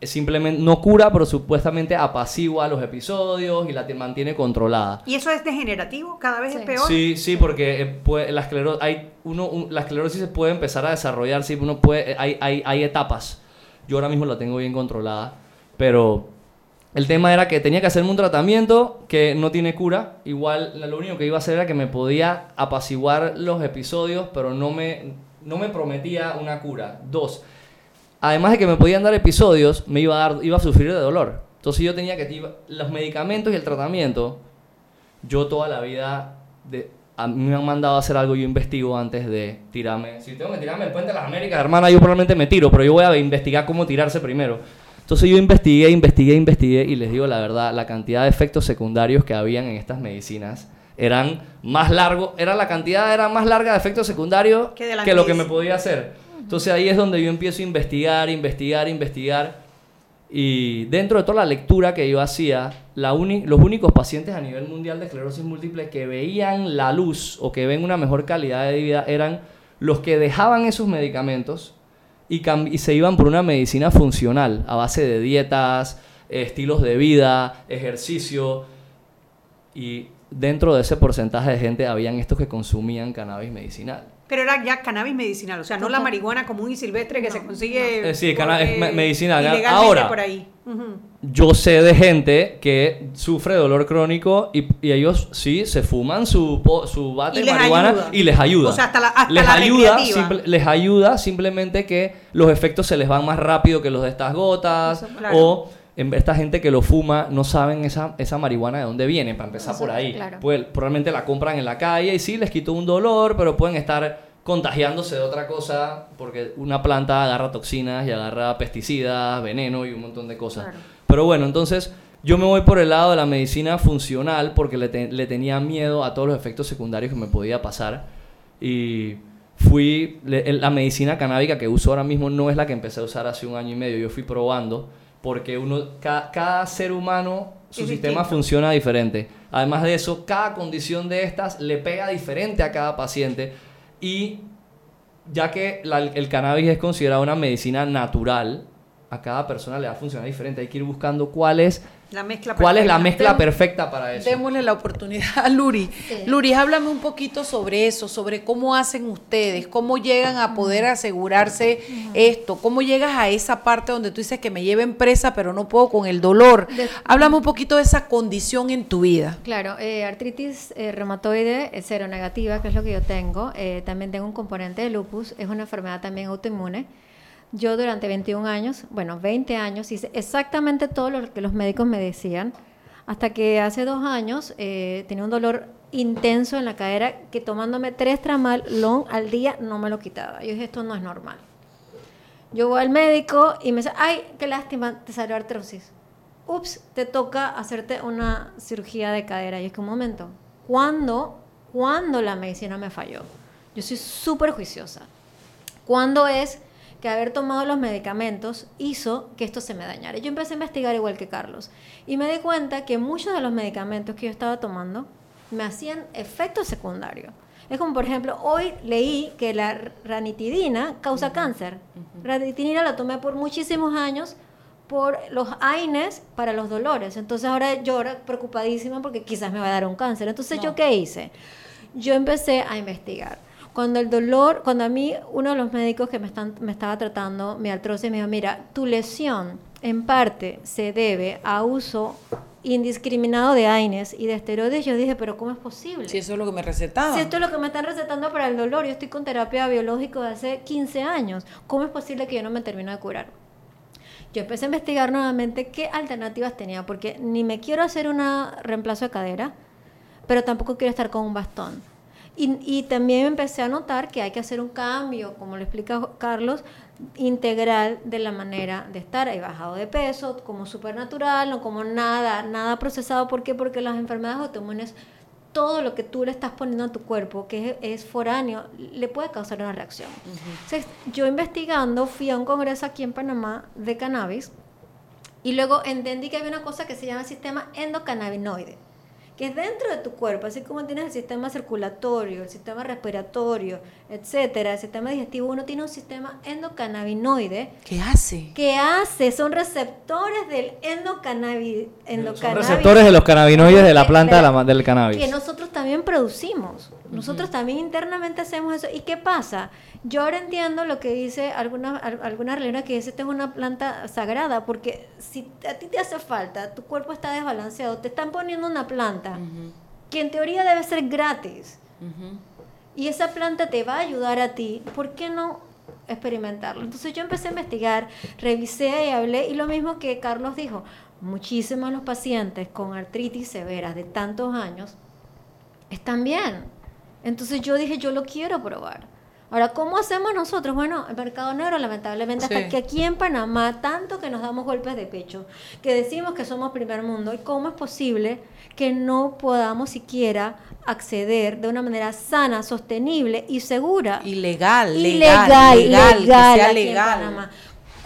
simplemente no cura, pero supuestamente apacigua los episodios y la te mantiene controlada. ¿Y eso es degenerativo? ¿Cada vez es peor? Sí, sí, porque eh, puede- la, esclero- hay uno, un- la esclerosis se puede empezar a desarrollar, sí, uno puede, eh, hay, hay, hay etapas. Yo ahora mismo la tengo bien controlada, pero el tema era que tenía que hacerme un tratamiento que no tiene cura. Igual lo único que iba a hacer era que me podía apaciguar los episodios, pero no me, no me prometía una cura. Dos, además de que me podían dar episodios, me iba a, dar, iba a sufrir de dolor. Entonces yo tenía que... los medicamentos y el tratamiento yo toda la vida de, a mí me han mandado a hacer algo yo investigo antes de tirarme. Si tengo que tirarme el puente de las Américas hermana yo probablemente me tiro pero yo voy a investigar cómo tirarse primero. Entonces yo investigué investigué investigué y les digo la verdad la cantidad de efectos secundarios que habían en estas medicinas eran más largos era la cantidad era más larga de efectos secundarios Que que lo que me podía hacer entonces ahí es donde yo empiezo a investigar investigar investigar y dentro de toda la lectura que yo hacía, los únicos pacientes a nivel mundial de esclerosis múltiple que veían la luz o que ven una mejor calidad de vida eran los que dejaban esos medicamentos y, y se iban por una medicina funcional a base de dietas, estilos de vida, ejercicio. Y dentro de ese porcentaje de gente habían estos que consumían cannabis medicinal. Pero era ya cannabis medicinal, o sea, no la marihuana común y silvestre que se consigue. Eh, sí, por- cannabis eh, me- medicinal. Ahora, por ahí. Yo sé de gente que sufre dolor crónico y, y ellos sí se fuman su, su bate de marihuana ayuda. y les ayuda. O sea, hasta la- hasta les, la ayuda simple- les ayuda simplemente que los efectos se les van más rápido que los de estas gotas Eso, claro. o en- esta gente que lo fuma no saben esa, esa marihuana de dónde viene, para empezar Eso, por ahí. claro. Pues, probablemente la compran en la calle y sí, les quitó un dolor, pero pueden estar contagiándose de otra cosa porque una planta agarra toxinas y agarra pesticidas, veneno y un montón de cosas. Pero bueno, entonces yo me voy por el lado de la medicina funcional porque le, te- le tenía miedo a todos los efectos secundarios que me podía pasar y fui, le- la medicina canábica que uso ahora mismo no es la que empecé a usar hace un año y medio, yo fui probando porque uno, ca- cada ser humano, su Es sistema distinto. funciona diferente. Además de eso, cada condición de estas le pega diferente a cada paciente y ya que la- el cannabis es considerado una medicina natural, a cada persona le va a funcionar diferente. Hay que ir buscando cuál es, La mezcla cuál es la mezcla perfecta para eso. Démosle la oportunidad a Luri. Luri, háblame un poquito sobre eso, sobre cómo hacen ustedes, cómo llegan a poder asegurarse esto, cómo llegas a esa parte donde tú dices que me lleven presa, pero no puedo con el dolor. De- háblame un poquito de esa condición en tu vida. Claro, eh, artritis eh, reumatoide eh, cero negativa, que es lo que yo tengo. Eh, también tengo un componente de lupus, es una enfermedad también autoinmune. Yo durante 21 años, bueno, 20 años, hice exactamente todo lo que los médicos me decían, hasta que hace dos años eh, tenía un dolor intenso en la cadera que tomándome tres tramal long al día no me lo quitaba. Yo dije, esto no es normal. Yo voy al médico y me dice, ay, qué lástima, te salió artrosis. Ups, te toca hacerte una cirugía de cadera. Y es que un momento, ¿cuándo, ¿cuándo la medicina me falló? Yo soy súper juiciosa. ¿Cuándo es que haber tomado los medicamentos hizo que esto se me dañara? Yo empecé a investigar igual que Carlos. Y me di cuenta que muchos de los medicamentos que yo estaba tomando me hacían efectos secundarios. Es como, por ejemplo, hoy leí que la ranitidina causa cáncer. Ranitidina la tomé por muchísimos años por los AINES para los dolores. Entonces ahora yo era preocupadísima porque quizás me va a dar un cáncer. Entonces, ¿yo qué hice? Yo empecé a investigar. Cuando el dolor, cuando a mí uno de los médicos que me, están, me estaba tratando mi artrosis me dijo, mira, tu lesión en parte se debe a uso indiscriminado de AINES y de esteroides, yo dije, pero ¿cómo es posible? Si eso es lo que me recetaban. Si esto es lo que me están recetando para el dolor, yo estoy con terapia biológica de hace 15 años, ¿cómo es posible que yo no me termine de curar? Yo empecé a investigar nuevamente qué alternativas tenía, porque ni me quiero hacer un reemplazo de cadera, pero tampoco quiero estar con un bastón. Y, y, también empecé a notar que hay que hacer un cambio, como lo explica Carlos, integral de la manera de estar. He bajado de peso, como supernatural, no como nada, nada procesado. ¿Por qué? Porque las enfermedades autoinmunes, todo lo que tú le estás poniendo a tu cuerpo, que es, es foráneo, le puede causar una reacción. Entonces, yo investigando, fui a un congreso aquí en Panamá de cannabis y luego entendí que había una cosa que se llama sistema endocannabinoide que es dentro de tu cuerpo, así como tienes el sistema circulatorio, el sistema respiratorio, etcétera, el sistema digestivo, uno tiene un sistema endocannabinoide. ¿Qué hace? ¿Qué hace? Son receptores del endocannabinoide. Son receptores de los cannabinoides de la planta del cannabis. Que nosotros también producimos. Nosotros también internamente hacemos eso. ¿Y qué pasa? Yo ahora entiendo lo que dice alguna, alguna religión que dice, es una planta sagrada, porque si a ti te hace falta, tu cuerpo está desbalanceado, te están poniendo una planta que en teoría debe ser gratis. Y esa planta te va a ayudar a ti. ¿Por qué no experimentarlo? Entonces yo empecé a investigar, revisé y hablé, y lo mismo que Carlos dijo, muchísimos los pacientes con artritis severa de tantos años están bien. Entonces yo dije, yo lo quiero probar. Ahora, ¿cómo hacemos nosotros? Bueno, el mercado negro, lamentablemente, hasta que aquí en Panamá, tanto que nos damos golpes de pecho, que decimos que somos primer mundo, ¿y cómo es posible que no podamos siquiera acceder de una manera sana, sostenible y segura? Ilegal, legal, legal, legal, legal, que sea aquí legal. En Panamá.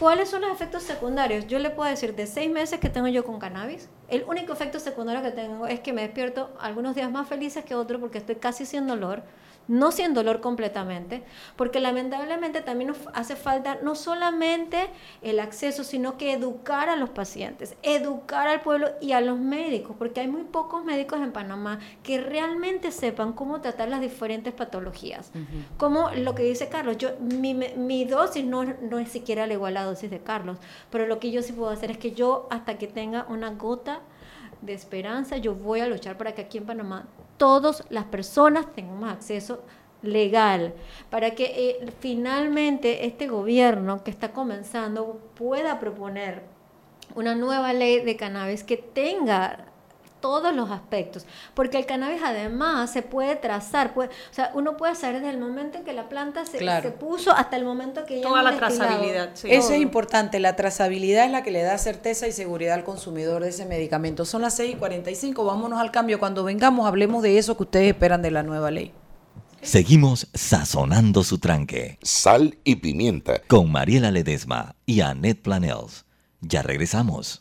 ¿Cuáles son los efectos secundarios? Yo le puedo decir, de seis meses que tengo yo con cannabis, el único efecto secundario que tengo es que me despierto algunos días más felices que otros porque estoy casi sin dolor no sin dolor completamente, porque lamentablemente también nos hace falta no solamente el acceso, sino que educar a los pacientes, educar al pueblo y a los médicos, porque hay muy pocos médicos en Panamá que realmente sepan cómo tratar las diferentes patologías. Como lo que dice Carlos, yo mi, mi dosis no, no es siquiera la igual a la dosis de Carlos, pero lo que yo sí puedo hacer es que yo hasta que tenga una gota de esperanza, yo voy a luchar para que aquí en Panamá todas las personas tengamos acceso legal, para que eh, finalmente este gobierno que está comenzando pueda proponer una nueva ley de cannabis que tenga todos los aspectos, porque el cannabis además se puede trazar, puede, o sea, uno puede saber desde el momento en que la planta se, Claro. se puso hasta el momento que ya Toda la destilado. trazabilidad, sí. Eso Todo. es importante, la trazabilidad es la que le da certeza y seguridad al consumidor de ese medicamento. Son las 6 y 45, vámonos al cambio. Cuando vengamos hablemos de eso que ustedes esperan de la nueva ley. Seguimos sazonando su tranque. Sal y pimienta. Con Mariela Ledesma y Annette Planels. Ya regresamos.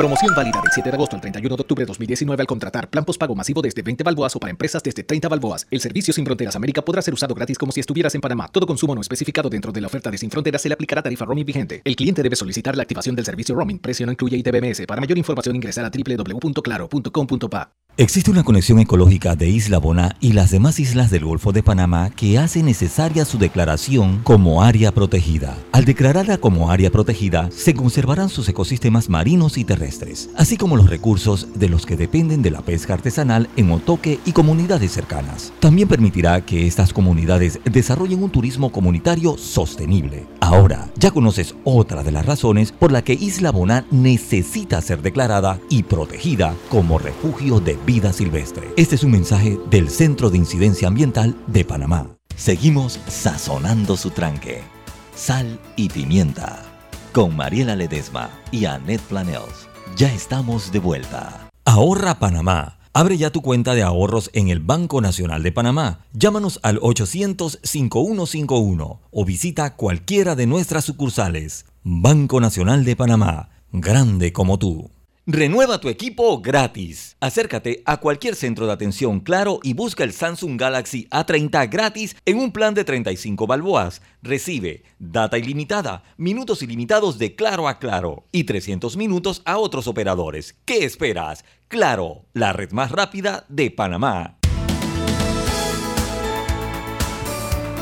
Promoción válida del 7 de agosto al 31 de octubre de 2019 al contratar plan postpago masivo desde 20 balboas o para empresas desde 30 balboas. El servicio Sin Fronteras América podrá ser usado gratis como si estuvieras en Panamá. Todo consumo no especificado dentro de la oferta de Sin Fronteras se le aplicará tarifa roaming vigente. El cliente debe solicitar la activación del servicio roaming. Precio no incluye ITBMS. Para mayor información ingresar a www.claro.com.pa. Existe una conexión ecológica de Isla Boná y las demás islas del Golfo de Panamá que hace necesaria su declaración como área protegida. Al declararla como área protegida, se conservarán sus ecosistemas marinos y terrestres, así como los recursos de los que dependen de la pesca artesanal en Otoque y comunidades cercanas. También permitirá que estas comunidades desarrollen un turismo comunitario sostenible. Ahora, ya conoces otra de las razones por la que Isla Boná necesita ser declarada y protegida como refugio de vida silvestre. Este es un mensaje del Centro de Incidencia Ambiental de Panamá. Seguimos sazonando su tranque. Sal y pimienta. Con Mariela Ledesma y Annette Planels. Ya estamos de vuelta. Ahorra Panamá. Abre ya tu cuenta de ahorros en el Banco Nacional de Panamá. Llámanos al 800-5151 o visita cualquiera de nuestras sucursales. Banco Nacional de Panamá. Grande como tú. Renueva tu equipo gratis. Acércate a cualquier centro de atención Claro y busca el Samsung Galaxy A30 gratis en un plan de 35 balboas. Recibe data ilimitada, minutos ilimitados de Claro a Claro y 300 minutos a otros operadores. ¿Qué esperas? Claro, la red más rápida de Panamá.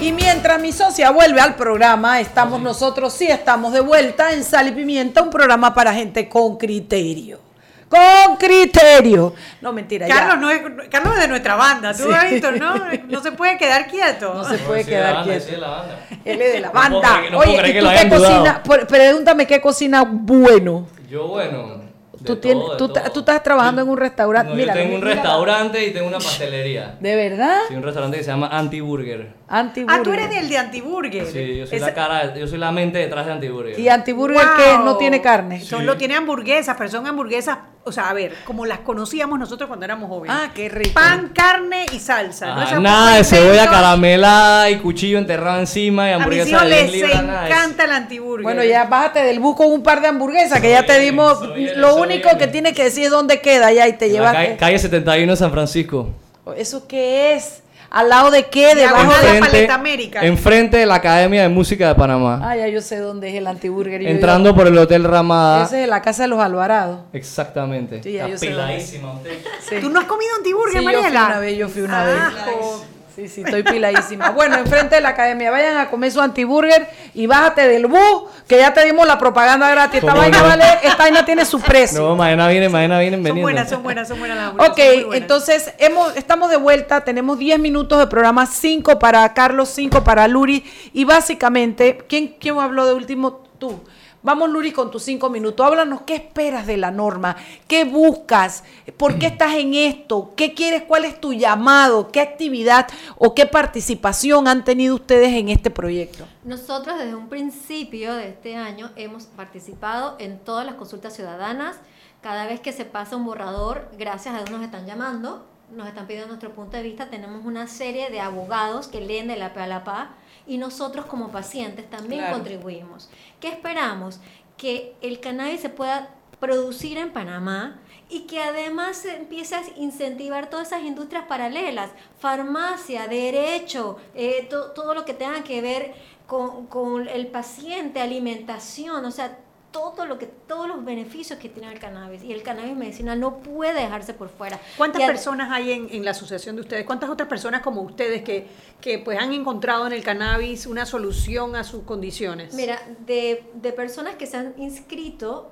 Y mientras mi socia vuelve al programa, estamos nosotros, sí estamos de vuelta en Sal y Pimienta, un programa para gente con criterio. Con criterio. No, mentira. ya. Carlos, no es, Carlos es de nuestra banda, tú Sí. has visto, ¿no? No se puede quedar quieto. No se puede la quedar banda, quieto. sí, de la banda. Él es de la No banda. no Oye, ¿y tú qué cocina? Pregúntame qué cocina bueno. Yo, bueno. de Tú, todo, tienes, de tú, tú estás trabajando en un restaurante. No, Mira, yo tengo un mira. restaurante y tengo una pastelería. ¿De verdad? Sí, un restaurante que se llama Antiburger. Antiburger. Ah, tú eres del de Antiburger. Sí, yo soy Esa- la cara, yo soy la mente detrás de Antiburger. ¿Y Antiburger Wow. que no tiene carne? Solo tiene hamburguesas, pero son hamburguesas, o sea, a ver, como las conocíamos nosotros cuando éramos jóvenes. Ah, qué rico. Pan, carne y salsa. ¿no? Ah, nada de cebolla caramelada y cuchillo enterrado encima y A mis hamburguesa hijos de 10 les encanta el Antiburger. Bueno, ya bájate del bus con un par de hamburguesas que ya te dimos. Lo único bien. que tiene que decir es dónde queda ya y te llevaste. calle, calle 71 de San Francisco. ¿Eso qué es? ¿Al lado de qué? Debajo de a Enfrente- Paleta América. Enfrente de la Academia de Música de Panamá. Ah, ya yo sé dónde es el antiburger. Yo Entrando por el Hotel Ramada. Ese es la casa de los Alvarados. Exactamente. Sí, ya Está yo sé dónde es. peladísima usted. Sí. ¿Tú no has comido Antiburger, Sí, yo fui Mariela? una vez, yo fui una vez. Ajo. Sí, sí, estoy piladísima. Bueno, enfrente de la academia, vayan a comer su antiburger y bájate del bus, que ya te dimos la propaganda gratis. Esta ¿Cómo vaina no? vale, esta vaina tiene su precio. No, mañana vienen, mañana vienen Son veniendo. buenas, son buenas, son buenas las hamburguesas, Ok, son buenas. entonces hemos, estamos de vuelta, tenemos 10 minutos de programa, 5 para Carlos, 5 para Luri y básicamente, ¿quién, quién habló de último? Tú. Vamos Luri con tus 5 minutos, háblanos qué esperas de la norma, qué buscas, por qué estás en esto, qué quieres, cuál es tu llamado, qué actividad o qué participación han tenido ustedes en este proyecto. Nosotros desde un principio de este año hemos participado en todas las consultas ciudadanas. Cada vez que se pasa un borrador, gracias a Dios nos están llamando, nos están pidiendo nuestro punto de vista. Tenemos una serie de abogados que leen de la P a la PA y nosotros como pacientes también Claro. contribuimos. ¿Qué esperamos? Que el cannabis se pueda producir en Panamá y que además se empiece a incentivar todas esas industrias paralelas, farmacia, derecho, eh, to- todo lo que tenga que ver con, con el paciente, alimentación, o sea, todo lo que, todos los beneficios que tiene el cannabis. Y el cannabis medicinal no puede dejarse por fuera. ¿Cuántas ad- personas hay en, en la asociación de ustedes? ¿Cuántas otras personas como ustedes que, que pues han encontrado en el cannabis una solución a sus condiciones? Mira, de, de personas que se han inscrito,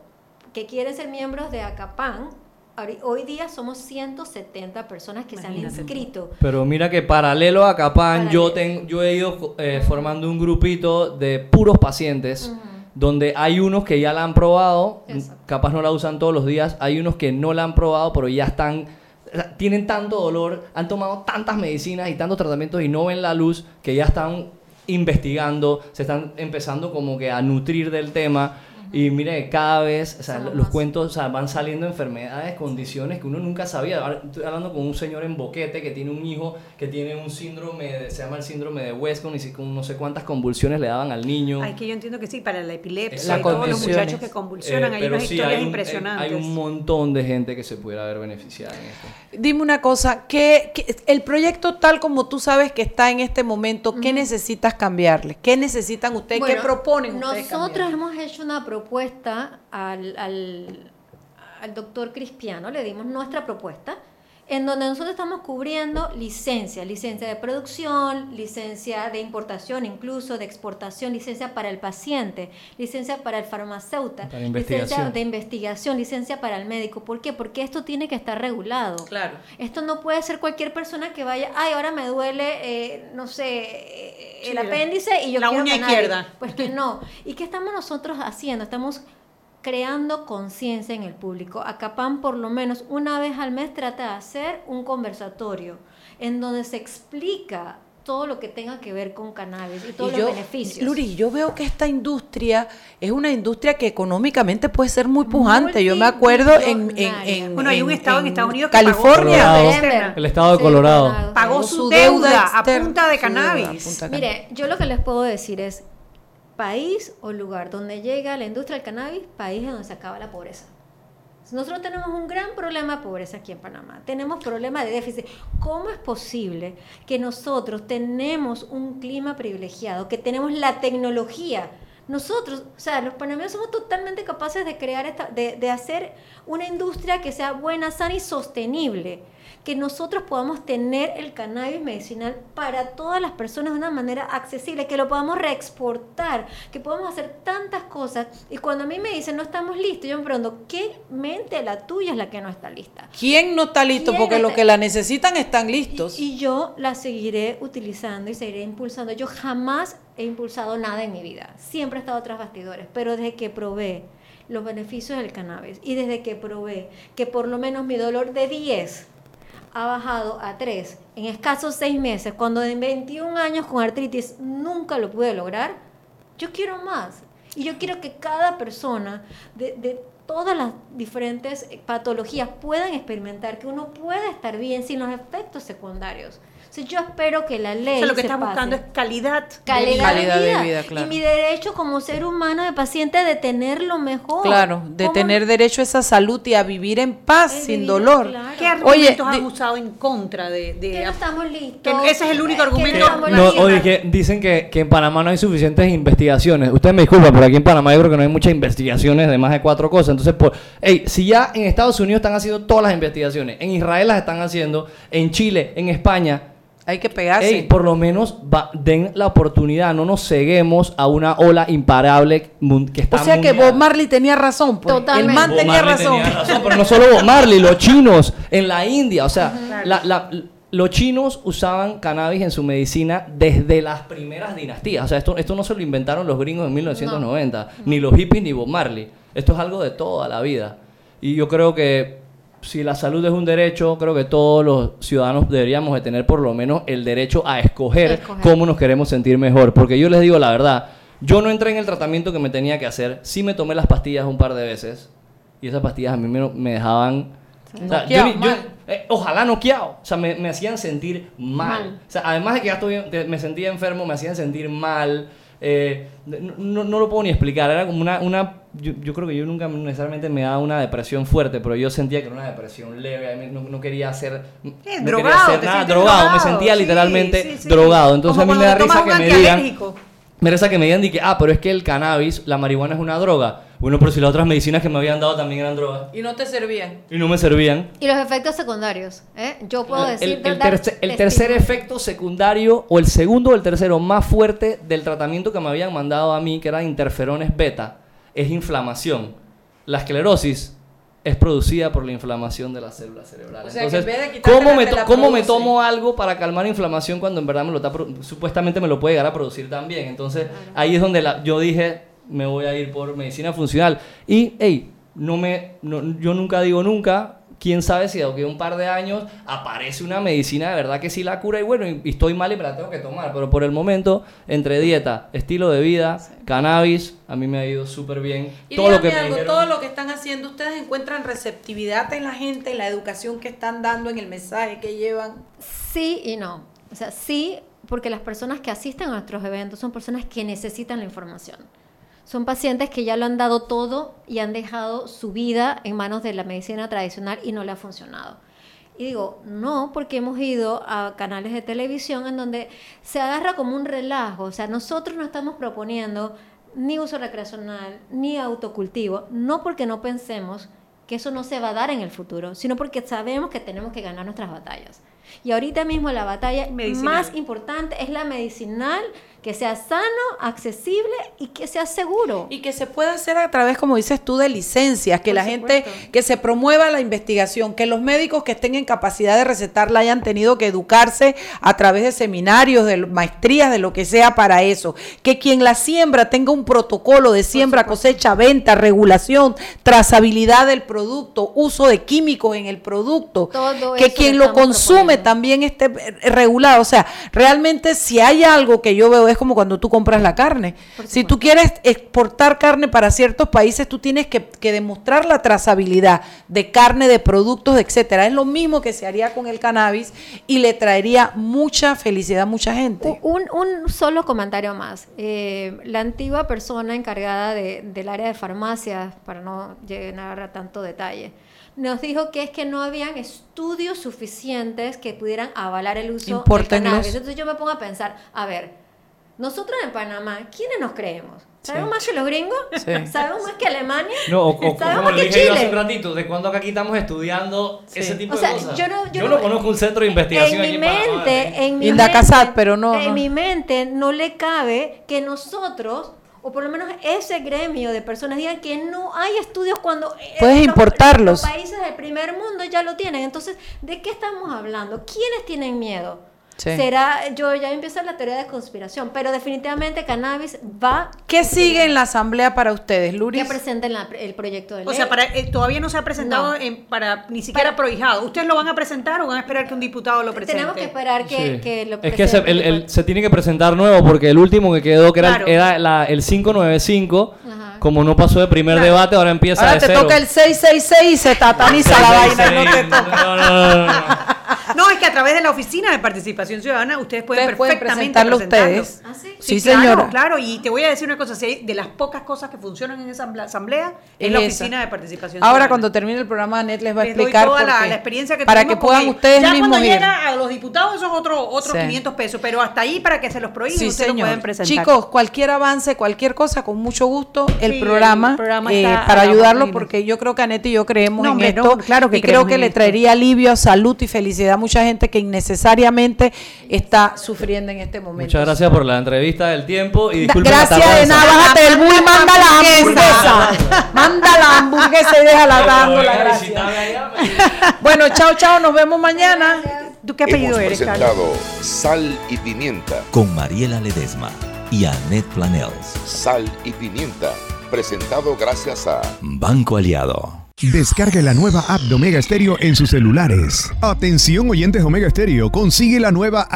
que quieren ser miembros de ACAPAN, hoy día somos 170 personas que se han inscrito. Pero mira que paralelo a Capán, yo, tengo, yo he ido eh, formando un grupito de puros pacientes, donde hay unos que ya la han probado, Exacto. capaz no la usan todos los días, hay unos que no la han probado, pero ya están, tienen tanto dolor, han tomado tantas medicinas y tantos tratamientos y no ven la luz, que ya están investigando, se están empezando como que a nutrir del tema. Y mire, cada vez, o sea, los más. cuentos, o sea, van saliendo enfermedades, condiciones que uno nunca sabía. Ahora estoy hablando con un señor en Boquete que tiene un hijo que tiene un síndrome, de- se llama el síndrome de Westcott, y si- con no sé cuántas convulsiones le daban al niño. Ay, que yo entiendo que sí, para la epilepsia y todos los muchachos que convulsionan, Eh, hay unas sí, historias hay un- impresionantes. Hay un montón de gente que se pudiera haber beneficiado en esto. Dime una cosa, ¿qué, qué- el proyecto tal como tú sabes que está en este momento, ¿qué necesitas cambiarle? ¿Qué necesitan ustedes? ¿Qué proponen ustedes Nosotros cambiarle? hemos hecho una propuesta al, al, al doctor Cristiano, le dimos nuestra propuesta, en donde nosotros estamos cubriendo licencia, licencia de producción, licencia de importación, incluso de exportación, licencia para el paciente, licencia para el farmacéutico, Para licencia investigación. de investigación, licencia para el médico. ¿Por qué? Porque esto tiene que estar regulado. Claro. Esto no puede ser cualquier persona que vaya, ay, ahora me duele, eh, no sé, eh, el Sí, apéndice y yo la quiero uña izquierda. Pues que no. ¿Y qué estamos nosotros haciendo? Estamos creando conciencia en el público. Acapán por lo menos una vez al mes trata de hacer un conversatorio en donde se explica todo lo que tenga que ver con cannabis y todos Y los beneficios. Luri, yo veo que esta industria es una industria que económicamente puede ser muy pujante. Yo me acuerdo en, en, en- Bueno, hay un estado en Estados Unidos que pagó California. Colorado. externa. El estado de Sí, Colorado. Colorado. Pagó Pagó su su deuda deuda a punta de cannabis. punta de Mire, yo lo que les puedo decir es, país o lugar donde llega la industria del cannabis, país en donde se acaba la pobreza. Nosotros tenemos un gran problema de pobreza aquí en Panamá. Tenemos problema de déficit. ¿Cómo es posible que nosotros tenemos un clima privilegiado, que tenemos la tecnología? Nosotros, o sea, los panameños somos totalmente capaces de crear esta, de hacer una industria que sea buena, sana y sostenible. Que nosotros podamos tener el cannabis medicinal para todas las personas de una manera accesible, que lo podamos reexportar, que podamos hacer tantas cosas. Y cuando a mí me dicen no estamos listos, yo me pregunto, ¿qué mente la tuya es la que no está lista? ¿Quién no está listo? ¿Quién Porque los que la necesitan están listos. Y, y yo la seguiré utilizando y seguiré impulsando. Yo jamás he impulsado nada en mi vida. Siempre he estado tras bastidores. Pero desde que probé los beneficios del cannabis y desde que probé que por lo menos mi dolor de 10 ha bajado a 3 en escasos 6 meses, cuando en 21 años con artritis nunca lo pude lograr, yo quiero más. Y yo quiero que cada persona de, de todas las diferentes patologías puedan experimentar que uno puede estar bien sin los efectos secundarios. Yo espero que la ley O sea, lo que se estás pase. buscando es calidad. de calidad, vida. Calidad de, de vida. vida, claro. Y mi derecho como ser humano de paciente de tenerlo mejor. Claro, de ¿Cómo tener derecho a esa salud y a vivir en paz, Es sin vivir, dolor. claro. ¿Qué Oye, argumentos di- han usado en contra de...? de- Que no estamos listos. Que ese es el único Que no argumento. estamos No, oye, que dicen que, que en Panamá no hay suficientes investigaciones. Ustedes me disculpan, pero aquí en Panamá yo creo que no hay muchas investigaciones de más de cuatro cosas. Entonces, por, hey, si ya en Estados Unidos están haciendo todas las investigaciones, en Israel las están haciendo, en Chile, en España, Hay que pegarse. Ey, por lo menos va- den la oportunidad, no nos ceguemos a una ola imparable que está o sea que. Bob Marley tenía razón. Pues. Totalmente. El man Bob tenía Marley razón. tenía razón, pero no solo Bob Marley, los chinos en la India, o sea, la- la- los chinos usaban cannabis en su medicina desde las primeras dinastías. O sea, esto, esto no se lo inventaron los gringos en 1990, ni los hippies ni Bob Marley. Esto es algo de toda la vida. Y yo creo que si la salud es un derecho, creo que todos los ciudadanos deberíamos de tener por lo menos el derecho a escoger, Escoger. cómo nos queremos sentir mejor. Porque yo les digo la verdad, yo no entré en el tratamiento que me tenía que hacer, sí me tomé las pastillas un par de veces y esas pastillas a mí me, me dejaban... o sea, yo Noqueado, eh, ojalá noqueado, o sea, me, me hacían sentir mal. Mal. O sea, además de que ya estoy, me sentía enfermo, me hacían sentir mal. Eh, no, no- no lo puedo ni explicar, era como una... una yo, yo creo que yo nunca necesariamente me daba una depresión fuerte, pero yo sentía que era una depresión leve, no, no quería hacer, no quería drogado, hacer te nada, drogado, me sentía sí, literalmente sí, sí. drogado, entonces Como a mí me da risa que me digan... Me reza que me digan de que, ah, pero es que el cannabis, la marihuana es una droga. Bueno, pero si las otras medicinas que me habían dado también eran drogas Y no te servían. y no me servían. Y los efectos secundarios, ¿eh? Yo puedo El, decir... el dar terce- el tercer efecto secundario, o el segundo o el tercero más fuerte del tratamiento que me habían mandado a mí, que era interferones beta, es inflamación. La esclerosis es producida por la inflamación de las células cerebrales. O sea, que Entonces, en vez de quitártela, ¿cómo, me to- cómo me tomo algo para calmar inflamación cuando en verdad me lo está supuestamente me lo puede llegar a producir también? Entonces, ahí es donde la- yo dije, me voy a ir por medicina funcional. Y, hey, no me, no- yo nunca digo nunca. Quién sabe si de aquí a un par de años aparece una medicina de verdad que sí la cura y bueno, y, y estoy mal y me la tengo que tomar. Pero por el momento, entre dieta, estilo de vida, cannabis, a mí me ha ido súper bien. Y todo lo que algo, dijeron- todo lo que están haciendo, ¿ustedes encuentran receptividad en la gente, en la educación que están dando, en el mensaje que llevan? Sí y no. O sea, sí, porque las personas que asisten a nuestros eventos son personas que necesitan la información. Son pacientes que ya lo han dado todo y han dejado su vida en manos de la medicina tradicional y no le ha funcionado. Y digo, no, porque hemos ido a canales de televisión en donde se agarra como un relajo. O sea, nosotros no estamos proponiendo ni uso recreacional, ni autocultivo, no porque no pensemos que eso no se va a dar en el futuro, sino porque sabemos que tenemos que ganar nuestras batallas. Y ahorita mismo la batalla Medicinal. más importante es la medicinal, que sea sano, accesible y que sea seguro. Y que se pueda hacer a través, como dices tú, de licencias, que Por la gente, que se promueva la investigación, que los médicos que estén en capacidad de recetarla hayan tenido que educarse a través de seminarios, de maestrías, de lo que sea para eso. Que quien la siembra tenga un protocolo de siembra, cosecha, venta, regulación, trazabilidad del producto, uso de químicos en el producto. Todo que quien lo consume proponiendo. también esté eh, regulado. O sea, realmente si hay algo que yo veo es como cuando tú compras la carne. Si tú quieres exportar carne para ciertos países, tú tienes que, que demostrar la trazabilidad de carne, de productos, etcétera. Es lo mismo que se haría con el cannabis y le traería mucha felicidad a mucha gente. Un, un solo comentario más. Eh, la antigua persona encargada de- del área de farmacias, para no llegar a tanto detalle, nos dijo que es que no habían estudios suficientes que pudieran avalar el uso del Impórtenlos. cannabis. Entonces yo me pongo a pensar, a ver, nosotros en Panamá, ¿quiénes nos creemos? ¿Sabemos Sí. más que los gringos? Sí. ¿Sabemos más que Alemania? No, o, o- ¿Sabemos como más le que dije yo hace un ratito, ¿de cuándo acá aquí estamos estudiando ese tipo O sea, de cosas? yo no- yo no, no- conozco un centro de investigación en mi en Panamá, mente, ¿eh? en mi Inda mente, pero no, en no. mi mente no le cabe que nosotros o por lo menos ese gremio de personas digan que no hay estudios cuando eh, Puedes los- importarlos. Los países del primer mundo ya lo tienen. Entonces, ¿de qué estamos hablando? ¿Quiénes tienen miedo? Sí. Será, yo ya empieza la teoría de conspiración, pero definitivamente cannabis va ¿Qué sigue en la asamblea para ustedes, que Luris? presenten la- el proyecto de ley. O sea, para, eh, todavía no se ha presentado No. en- para ni siquiera prohijado. ¿Ustedes lo van a presentar o van a esperar que un diputado lo presente? Tenemos que esperar que, Sí. que lo Es que se, presenten. el- el- se tiene que presentar nuevo porque el último que quedó, que era, era la- el 595, Ajá. como no pasó de primer Claro. debate, ahora empieza Ahora de te cero. toca el 666 y se tataniza la vaina. No te toca. No, no, no, no, no. Es que a través de la Oficina de Participación Ciudadana ustedes pueden Ustedes pueden perfectamente presentarlo presentarlo. ustedes. ¿Ah, sí? Sí, claro, señora. Claro, y te voy a decir una cosa, si hay de las pocas cosas que funcionan en esa asamblea es Es la esa. Oficina de Participación Ahora Ciudadana. cuando termine el programa, Anet les va a Les doy explicar toda por la, qué. la experiencia que para que puedan ustedes ya mismos cuando ir. llega a los diputados eso es otro, otros Sí. 500 pesos, pero hasta ahí para que se los prohíben Sí, ustedes lo señor. pueden presentar. Chicos, cualquier avance, cualquier cosa, con mucho gusto, el Sí, programa, el programa eh, para a la ayudarlo, orden. porque yo creo que Anet y yo creemos No, en esto. no, claro que y creo que le traería alivio, salud y felicidad mucha gente que innecesariamente está sufriendo en este momento. Muchas gracias por la entrevista del tiempo y disculpen la Gracias de nada, bájate del bus y manda la hamburguesa. manda la hamburguesa y déjala dando la Oiga, gracia. visítame allá, Bueno, chao, chao, nos vemos mañana. ¿Tú qué apellido eres, Carlos? Sal y Pimienta. Con Mariela Ledesma y Annette Planels. Sal y Pimienta. Presentado gracias a Banco Aliado. Descargue la nueva app de Omega Stereo en sus celulares. Atención oyentes Omega Stereo, consigue la nueva app